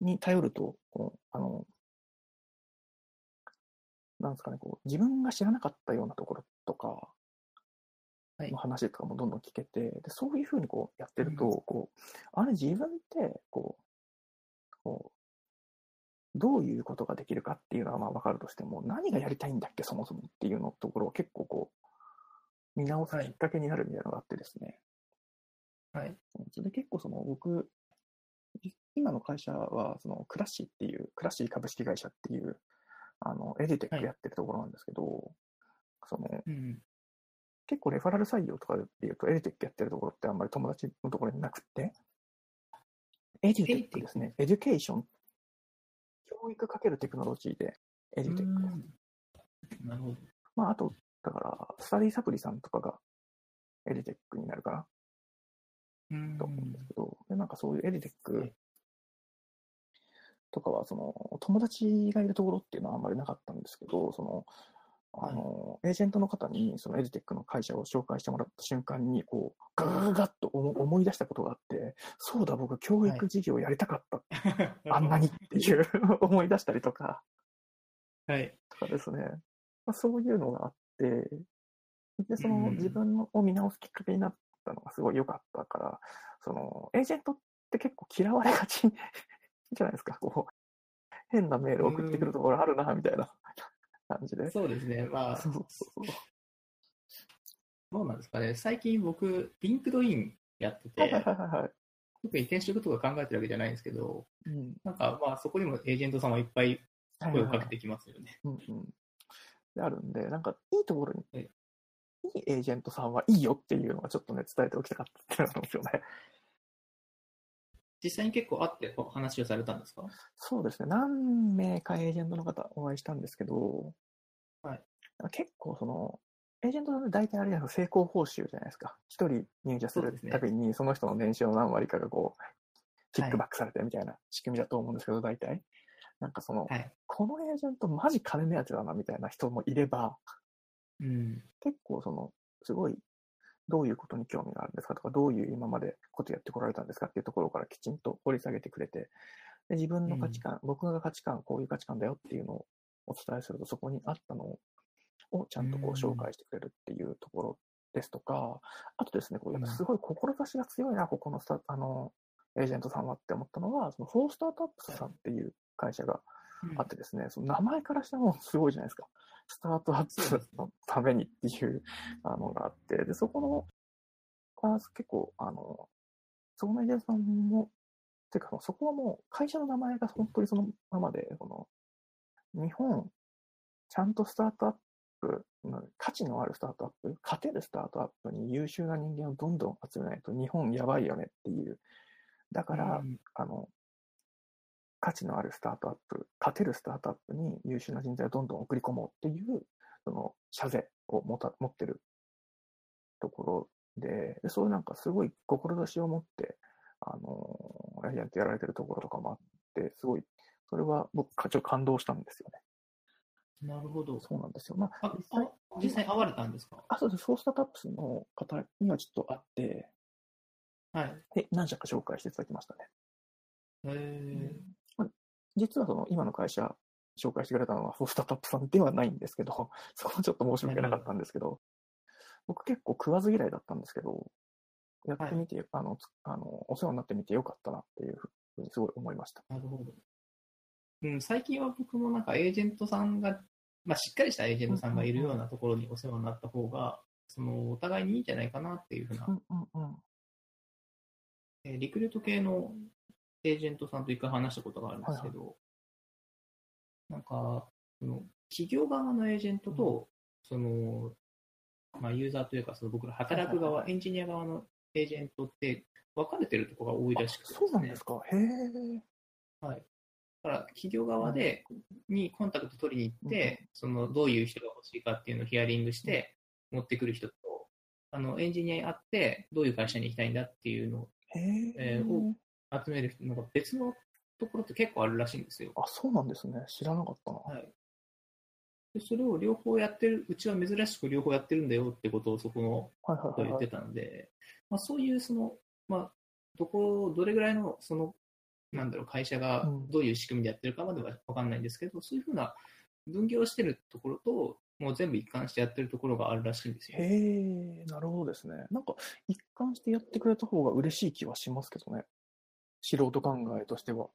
B: に頼ると、こうあの、なんですかね、こう、自分が知らなかったようなところとか、
C: はい
B: の話とかもどんどん聞けて、でそういうふうにこうやってると、
C: うん
B: こう、あれ自分って、こう、こう、どういうことができるかっていうのはまあ分かるとしても、何がやりたいんだっけ、そもそもっていうのところを結構こう、見直すきっかけになるみたいなのがあってですね。
C: はい。
B: それで結構その僕、い今の会社はそのクラッシーっていう、クラッシー株式会社っていう、あの、エディテックやってるところなんですけど、その、
C: うん。
B: 結構レファラル採用とかでいうと、エディテックやってるところってあんまり友達のところになくって、EdTech ですね、 education、教育かけるテクノロジーで、 EduTech。です。
C: なるほど。
B: まあ、あと、だから、スタディサプリさんとかが EdTech になるかな。
C: うん。
B: と思うんですけど、でなんかそういうエディテックとかは、その、友達がいるところっていうのはあんまりなかったんですけど、その、あの、エージェントの方に、その EdTech の会社を紹介してもらった瞬間に、こう、ガガガガッと思思い出したことがあって、そうだ、僕、教育事業やりたかった、あんなにっていう [laughs] 思い出したりとか、
C: はい。
B: とかですね、まあ、そういうのがあって、で、その
C: うん
B: 自分を見直すきっかけになったのがすごい良かったから、その、エージェントって結構嫌われがちじゃないですか、こう、変なメール送ってくるところあるな、みたいな感じで。
C: そうですね。まあ、
B: そうそうそう。
C: どうなんですかね。最近僕、 LinkedIn やってて、
B: はいはいはいはい。
C: 特に転職とか考えてるわけじゃないんですけど、
B: うん。
C: なんかまあそこにもエージェントさんはいっぱい声をかけてきますよね。
B: うんうん。で、あるんで、なんか、いいところに、
C: え
B: いいエージェントさんはいいよっていうのがちょっとね、伝えておきたかったっていうのがあるんですよね。
C: 実際に結構会ってお話をされたんですか？
B: そうですね。何名かエージェントの方お会いしたんですけど、
C: はい。
B: 結構その、エージェントさんって大体あれじゃないですか、成功報酬じゃないですか。一人入社するたびに、その人の年収の何割かがこう、キックバックされてみたいな仕組みだと思うんですけど、大体。なんかその、
C: はい。
B: このエージェントマジ金目当てだなみたいな人もいれば、
C: うん。
B: 結構その、すごい、どういうことに興味があるんですか？とか、どういう今までことやってこられたんですか？っていうところからきちんと掘り下げてくれて、で自分の価値観、僕が価値観、こういう価値観だよっていうのをお伝えすると、そこにあったのをちゃんとこう
C: うん
B: 紹介してくれるっていうところですとか、あとですね、こうやっぱすごい志が強いな、ここのスタあの、エージェントさんはって思ったのは、そのフォースタートアップスさんっていう会社があってですね、その名前からしてもすごいじゃないですか。スタートアップのためにっていうあのがあって、で、そこの、あ結構、あの、そこのエージェントさんも、てか、そこはもう会社の名前が本当にそのままで、この、日本、ちゃんとスタートアップ、価値のあるスタートアップ、勝てるスタートアップに優秀な人間をどんどん集めないと日本やばいよねっていう。だから、
C: うん
B: あの、価値のあるスタートアップ、勝てるスタートアップに優秀な人材をどんどん送り込もうっていう、その、社税を持た持ってるところで、でそういうなんかすごい志を持って、あの、エージェントやられてるところとかもあって、すごい、それは僕、ちょっと感動したんですよね。
C: なるほど。
B: そうなんですよ。まあ、
C: あ
B: 実際
C: 会われたんですか？
B: あ、そうです。フォースタートアップスの方にはちょっと会って、
C: はい。
B: で、何社か紹介していただきましたね。
C: え
B: まあ実はその今の会社紹介してくれたのはフォースタートアップさんではないんですけど、[laughs] そこはちょっと申し訳なかったんですけど、僕結構食わず嫌いだったんですけど、やってみて、あの、つあの、お世話になってみてよかったなっていうふうにすごい思いました。
C: ー、なるほど。うん、最近は僕もなんかエージェントさんが、まあ、しっかりしたエージェントさんがいるようなところにお世話になった方が、そのお互いにいいんじゃないかなっていうふうな
B: う、んうんうん。
C: えーリクルート系のエージェントさんと一回話したことがあるんですけど、なんか、その企業側のエージェントと、その、まあ、ユーザーというか、その僕ら働く側、エンジニア側のエージェントって分かれてるところが多いらしくて、
B: そうなんですか。へえ。
C: はい。だから、企業側で、にコンタクト取りに行って、その、どういう人が欲しいかっていうのをヒアリングして、持ってくる人と、あの、エンジニアに会って、どういう会社に行きたいんだっていうのを
B: へえ。
C: えーお集める人のが別のところって結構あるらしいんですよ。
B: あ、そうなんですね。知らなかったな。
C: はい。でそれを両方やってる、うちは珍しく両方やってるんだよってことをそこの
B: はいはいはいはい。
C: と言ってたので、まあ、そういうその、まあ、どこ、どれぐらいのその、なんだろう、会社が
B: うん
C: どういう仕組みでやってるかまでは分かんないんですけど、そういうふうな分業してるところと、もう全部一貫してやってるところがあるらしいんですよ。
B: へえ、なるほどですね。なんか、一貫してやってくれた方が嬉しい気はしますけどね。素人考えとしては。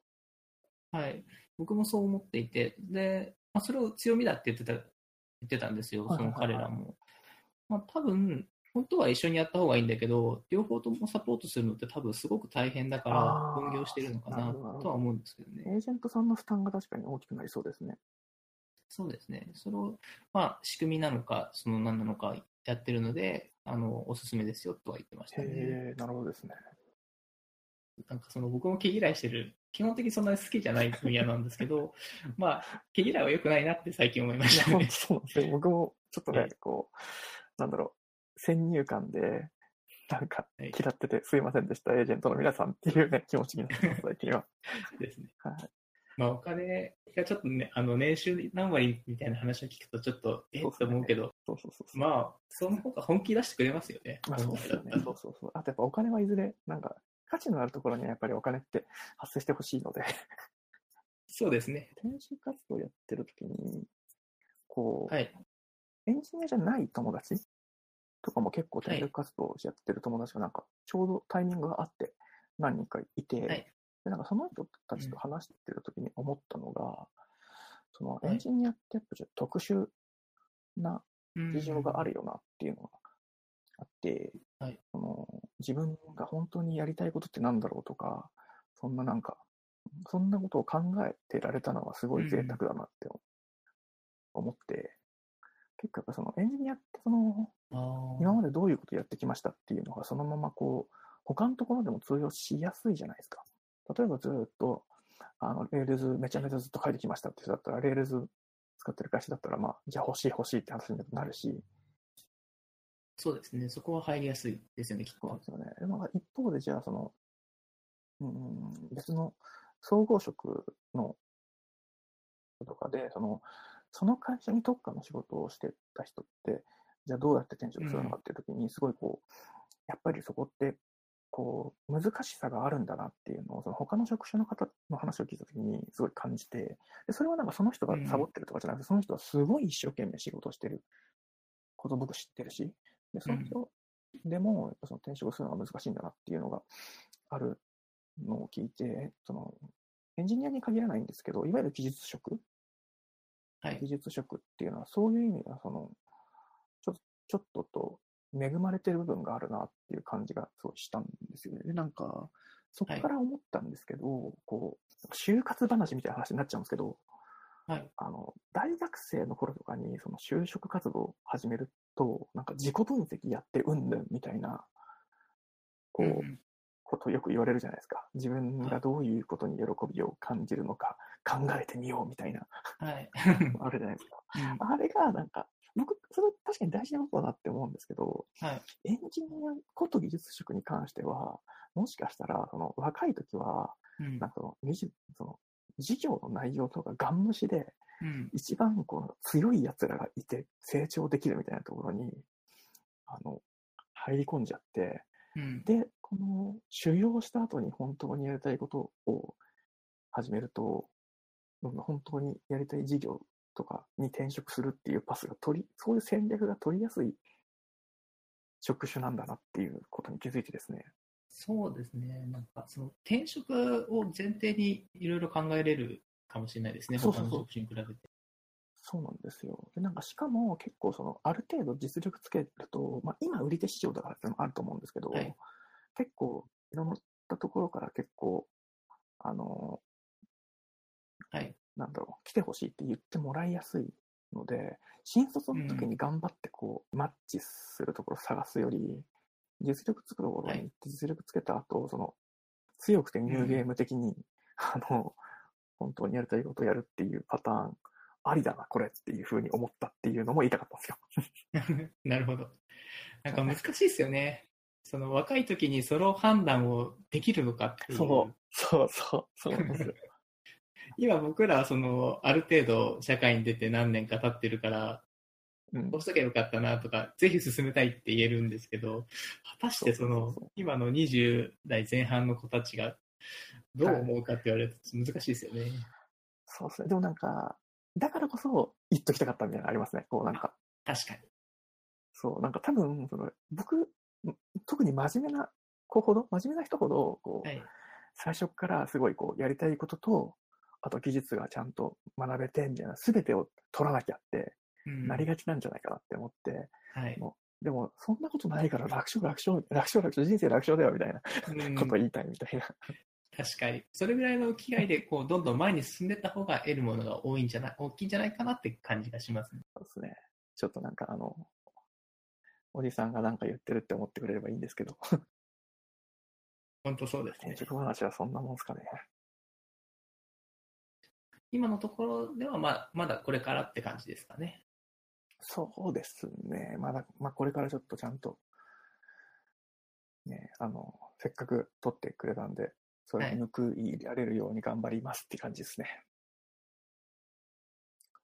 C: はい。僕もそう思っていて、で、まあ、それを強みだって言ってた、言ってたんですよ、その彼らも。まあ、多分、本当は一緒にやった方がいいんだけど、両方ともサポートするのって多分すごく大変だから分業してるのかなとは思うんですけどね。
B: エージェントさんの負担が確かに大きくなりそうですね。
C: そうですね。それを、まあ、仕組みなのか、その何なのかやってるので、あの、おすすめですよとは言ってましたね。
B: なるほどですね。
C: なんかその僕も毛嫌いしてる、基本的にそんなに好きじゃない分野なんですけど、[laughs] まあ、毛嫌いは良くないなって最近思いましたね
B: 当。そうで。僕もちょっとね
C: ええ、
B: こう、なんだろう、先入観で、なんか
C: はい
B: 嫌っててすいませんでした、エージェントの皆さんっていうね、[laughs] 気持ちになってます、最近は。
C: ですね。
B: はい。
C: まあ、お金がちょっとね、あの、年収何割みたいな話を聞くと、ちょっと、え？っと思うけど、
B: そうそうそう。
C: まあ、その方が本気出してくれますよね。
B: まあ、そうですよねそうそうそう。あとやっぱお金はいずれ、なんか、価値のあるところにはやっぱりお金って発生してほしいので、
C: そうですね。
B: 転職活動やってる時に、こう、
C: はい。
B: エンジニアじゃない友達とかも結構転職活動をやってる友達がなんかちょうどタイミングがあって何人かいて、
C: はい。
B: でなんかその人たちと話してる時に思ったのが、その
C: はい。
B: エンジニアってやっぱちょっと特殊な
C: うん。
B: 事情があるよなっていうのがあって、
C: はい。
B: その自分が本当にやりたいことってなんだろうとか、そんななんか、そんなことを考えてられたのはすごい贅沢だなって思って、結構やっぱそのエンジニアってその今までどういうことやってきましたっていうのがそのままこう他のところでも通用しやすいじゃないですか。例えばずっとあの Rails めちゃめちゃずっと書いてきましたって人だったら Rails 使ってる会社だったらまあじゃあ欲しい欲しいって話になるし、
C: そうですね。そこは入りやすいですよね、きっと
B: そうで。すよね。でも一方でじゃあその、うん、別の総合職のとかで、その、その会社に特化の仕事をしてた人って、じゃあどうやって転職するのかっていうときに、すごいこう、やっぱりそこって、こう、難しさがあるんだなっていうのを、その他の職種の方の話を聞いたときにすごい感じて、でそれはなんかその人がサボってるとかじゃなくて、その人はすごい一生懸命仕事をしてることを僕知ってるし、で、その人でも、やっぱその転職するのが難しいんだなっていうのがあるのを聞いて、その、エンジニアに限らないんですけど、いわゆる技術職
C: はい
B: 技。術職っていうのは、そういう意味では、その、ちょちょっとと恵まれてる部分があるなっていう感じがすごいしたんですよね。で、なんか、そこから思ったんですけど、こう、就活話みたいな話になっちゃうんですけど、
C: はい。
B: あの、大学生の頃とかに、その就職活動を始めると、なんか自己分析やってうんぬんみたいな、こう、
C: うん
B: ことをよく言われるじゃないですか。自分がどういうことに喜びを感じるのか考えてみようみたいな、
C: はい。[laughs]
B: あるじゃないですか。
C: うん
B: あれがなんか、僕、それ確かに大事なことだなって思うんですけど、
C: はい。
B: エンジニアこと技術職に関しては、もしかしたら、その若い時は、
C: うん
B: なんかその技術その授業の内容とかガン無視で、
C: うん
B: 一番この強い奴らがいて成長できるみたいなところに、あの、入り込んじゃって、
C: うん
B: で、この修行した後に本当にやりたいことを始めると、うん本当にやりたい事業とかに転職するっていうパスが取り、そういう戦略が取りやすい職種なんだなっていうことに気づいてですね。
C: そうですね。なんか、その転職を前提にいろいろ考えれるかもしれないですね。
B: そうそうそう
C: 他の職種に比べて。
B: そうなんですよ。で、なんかしかも結構その、ある程度実力つけると、まあ今売り手市場だからっていうのもあると思うんですけど、
C: はい
B: 結構いろんなところから結構、あの、
C: はい。
B: なんだろう、来てほしいって言ってもらいやすいので、新卒の時に頑張ってこう、マッチするところを探すより、実力つくところに実力つけた後、その、強くてニューゲーム的に、あの、本当にやりたいことをやるっていうパターン、ありだな、これっていうふうに思ったっていうのも言いたかったんですよ。[laughs]
C: なるほど。なんか難しいですよね。その若い時にその判断をできるのかっていう。
B: そう、そうそう、そうなんですよ。[laughs]
C: 今僕らはその、ある程度社会に出て何年か経ってるから、
B: うん
C: こうしとけばよかったなとか、ぜひ進めたいって言えるんですけど、果たしてその今の20代前半の子たちがどう思うかって言われると難しいですよね。
B: そうですね。でもなんか、だからこそ言っときたかったみたいなのありますね。こうなんか、
C: 確かに。
B: そう、なんか多分、その僕、特に真面目な子ほど、真面目な人ほど、こう、
C: はい。
B: 最初からすごいこう、やりたいことと、あと技術がちゃんと学べて、みたいな、すべてを取らなきゃって、
C: うん
B: なりがちなんじゃないかなって思って、
C: はい。
B: もうでも、そんなことないから楽勝楽勝、楽勝楽勝、人生楽勝だよ、みたいな
C: うん
B: ことを言いたいみたいな。
C: 確かに。それぐらいの機会で、こう、どんどん前に進んでいった方が得るものが多いんじゃない、大きいんじゃないかなって感じがしますね。
B: そうですね。ちょっとなんかあの、おじさんがなんか言ってるって思ってくれればいいんですけど、
C: 本当そうですね。
B: 転職話はそんなもんですかね。
C: 今のところでは、まあ、まだこれからって感じですかね。
B: そうですね。まだ、まあこれからちょっとちゃんと、ね、あの、せっかく取ってくれたんで、それに報いられるように頑張りますって感じですね。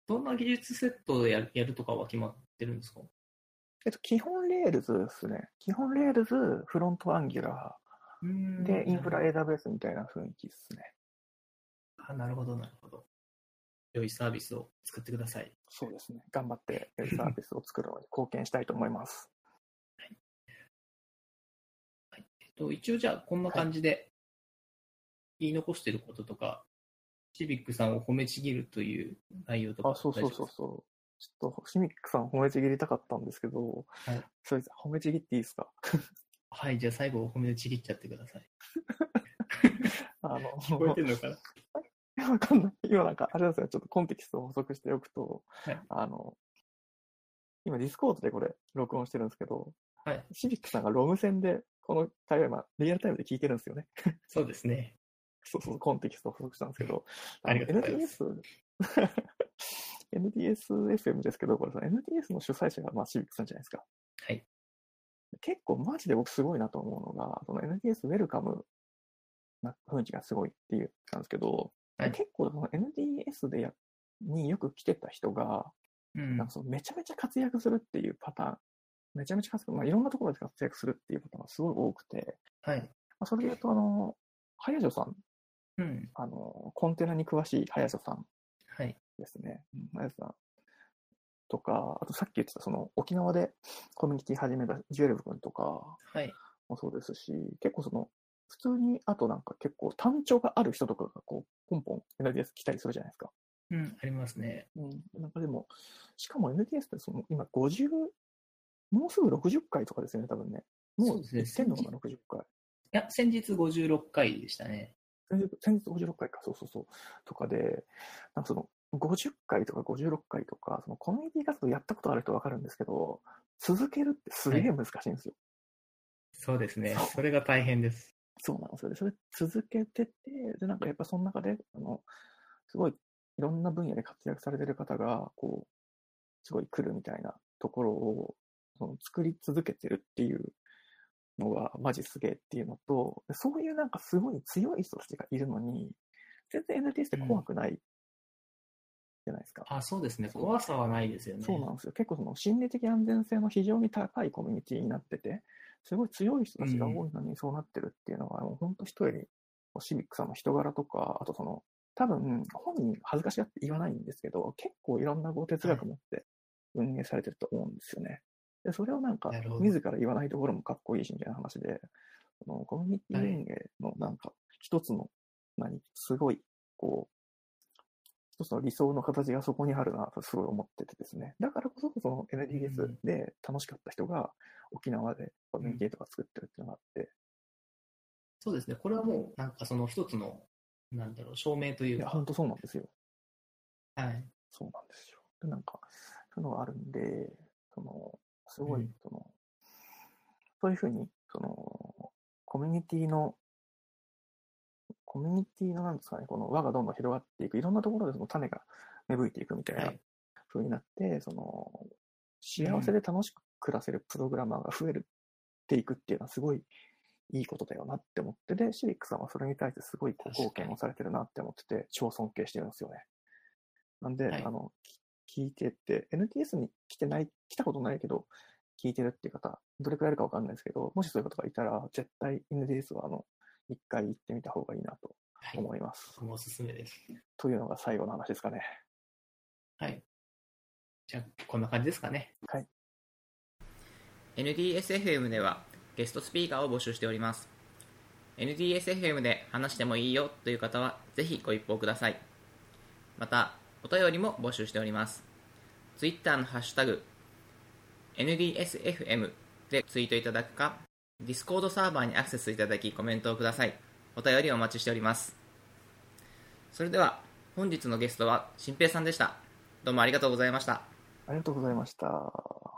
C: どんな技術セットでやるやるとかは決まってるんですか？
B: えっと、基本 Rails ですね。基本 Rails、フロント Angular で、インフラ AWS みたいな雰囲気ですね。
C: あなるほど、なるほど。良いサービスを作ってください。
B: そうですね。頑張って良いサービスを作るのに貢献したいと思います。
C: えっと、一応じゃあ、こんな感じで言い残してることとか、シビックさんを褒めちぎるという内容とか。
B: あ、そうそうそうそう。ちょっと、シビックさん褒めちぎりたかったんですけど、
C: はい
B: それ褒めちぎっていいですか？
C: はい、じゃあ最後褒めちぎっちゃってください。[laughs]
B: あの、[laughs]
C: 聞こえてるのかな？[laughs]
B: わかんない。今なんか、あれなんですよ。ちょっとコンテキストを補足しておくと、
C: はい
B: あの、今 Discord でこれ録音してるんですけど、
C: はい。
B: シビックさんが ROM専でこの対話今、リアルタイムで聞いてるんですよね。[laughs]
C: そうですね。
B: そうそう、コンテキストを補足したんですけど、
C: ありがとうございます
B: NTS、NTSFM [laughs] ですけど、これさ、NTS の主催者がまあシビックさんじゃないですか。
C: はい。
B: 結構マジで僕すごいなと思うのが、その NTS ウェルカムな雰囲気がすごいっていうなんですけど、
C: はい
B: 結構その NTS でやによく来てた人が、
C: うん
B: なんかそのめちゃめちゃ活躍するっていうパターン、めちゃめちゃ活躍、まあ、いろんなところで活躍するっていうパターンがすごい多くて、
C: はい。
B: まあ、それで言うと、あの、早女さん、
C: うん。
B: あの、コンテナに詳しい早女さん
C: はい。
B: ですね。うん早女さんとか、あとさっき言ってた、その沖縄でコミュニティ始めたジュエルブ君とか
C: はい。
B: もそうですし、結構その、普通に、あとなんか結構単調がある人とかがこう、ポンポン NDS 来たりするじゃないですか。
C: うん、ありますね。
B: うん。なんかでも、しかも NDS ってその、今50、もうすぐ60回とかですよね、多分ね。も
C: そううですね
B: 行ってんのかな、60回。
C: いや、先日56回でしたね。
B: 先日先日56回か、そうそうそう。とかで、なんかその、50回とか56回とか、そのコミュニティ活動やったことある人わかるんですけど、続けるってすげえ難しいんですよ。
C: そうですね。
B: そ
C: れが大変です。
B: そうなんですよ。で、それ続けてて、で、なんかやっぱその中で、あの、すごいいろんな分野で活躍されてる方が、こう、すごい来るみたいなところを、その作り続けてるっていうのが、マジすげえっていうのと、でそういうなんかすごい強い人たちがいるのに、全然 NTS って怖くないじゃないですか。
C: あ、そうですね。怖さはないですよね。
B: そうなんですよ。結構その心理的安全性の非常に高いコミュニティになってて、すごい強い人たちが多いのにそうなってるっていうのは、もう本当一人、シビックさんの人柄とか、あとその、多分本人恥ずかしがって言わないんですけど、結構いろんなこう哲学持って運営されてると思うんですよね。で、それをなんか自ら言わないところもかっこいいしみたいな話で、そのコミュニティ運営のなんか、一つの、何、すごい、こう、一つの理想の形がそこにあるなとすごい思っててですね。だからこそ、その NDS で楽しかった人が沖縄でコミュニティとか作ってるっていうのがあって、
C: そうですね。これはもう、なんかその一つの、なんだろう、証明とい
B: いうや、
C: か。
B: 本当そうなんですよ。
C: はい。
B: そうなんですよ。で、なんか、そういうのがあるんで、その、すごい、
C: うん
B: その、そういうふうに、その、コミュニティの、コミュニティのなんですかね、この輪がどんどん広がっていく、いろんなところでその種が芽吹いていくみたいな
C: はい。
B: 風になって、その、幸せで楽しく暮らせるプログラマーが増えるっていくっていうのはすごいいいことだよなって思って、で、シビックさんはそれに対してすごい貢献をされてるなって思ってて、超尊敬してるんですよね。なんで、
C: はい
B: あの、き聞いてて、NTS に来てない、来たことないけど、聞いてるっていう方、どれくらいいるかわかんないですけど、もしそういう方がいたら、絶対 NTS はあの、一回行ってみた方がいいなと
C: はい。
B: 思います。
C: おすすめです。
B: というのが最後の話ですかね。
C: はい。じゃあ、こんな感じですかね。
A: NDSFM ではゲストスピーカーを募集しております NDSFM で話してもいいよという方はぜひご一報くださいまたお便りも募集しております Twitter のハッシュタグ NDSFM でツイートいただくか Discord サーバーにアクセスいただきコメントをください。お便りお待ちしております。それでは本日のゲストは新平さんでした。どうもありがとうございました。
B: ありがとうございました。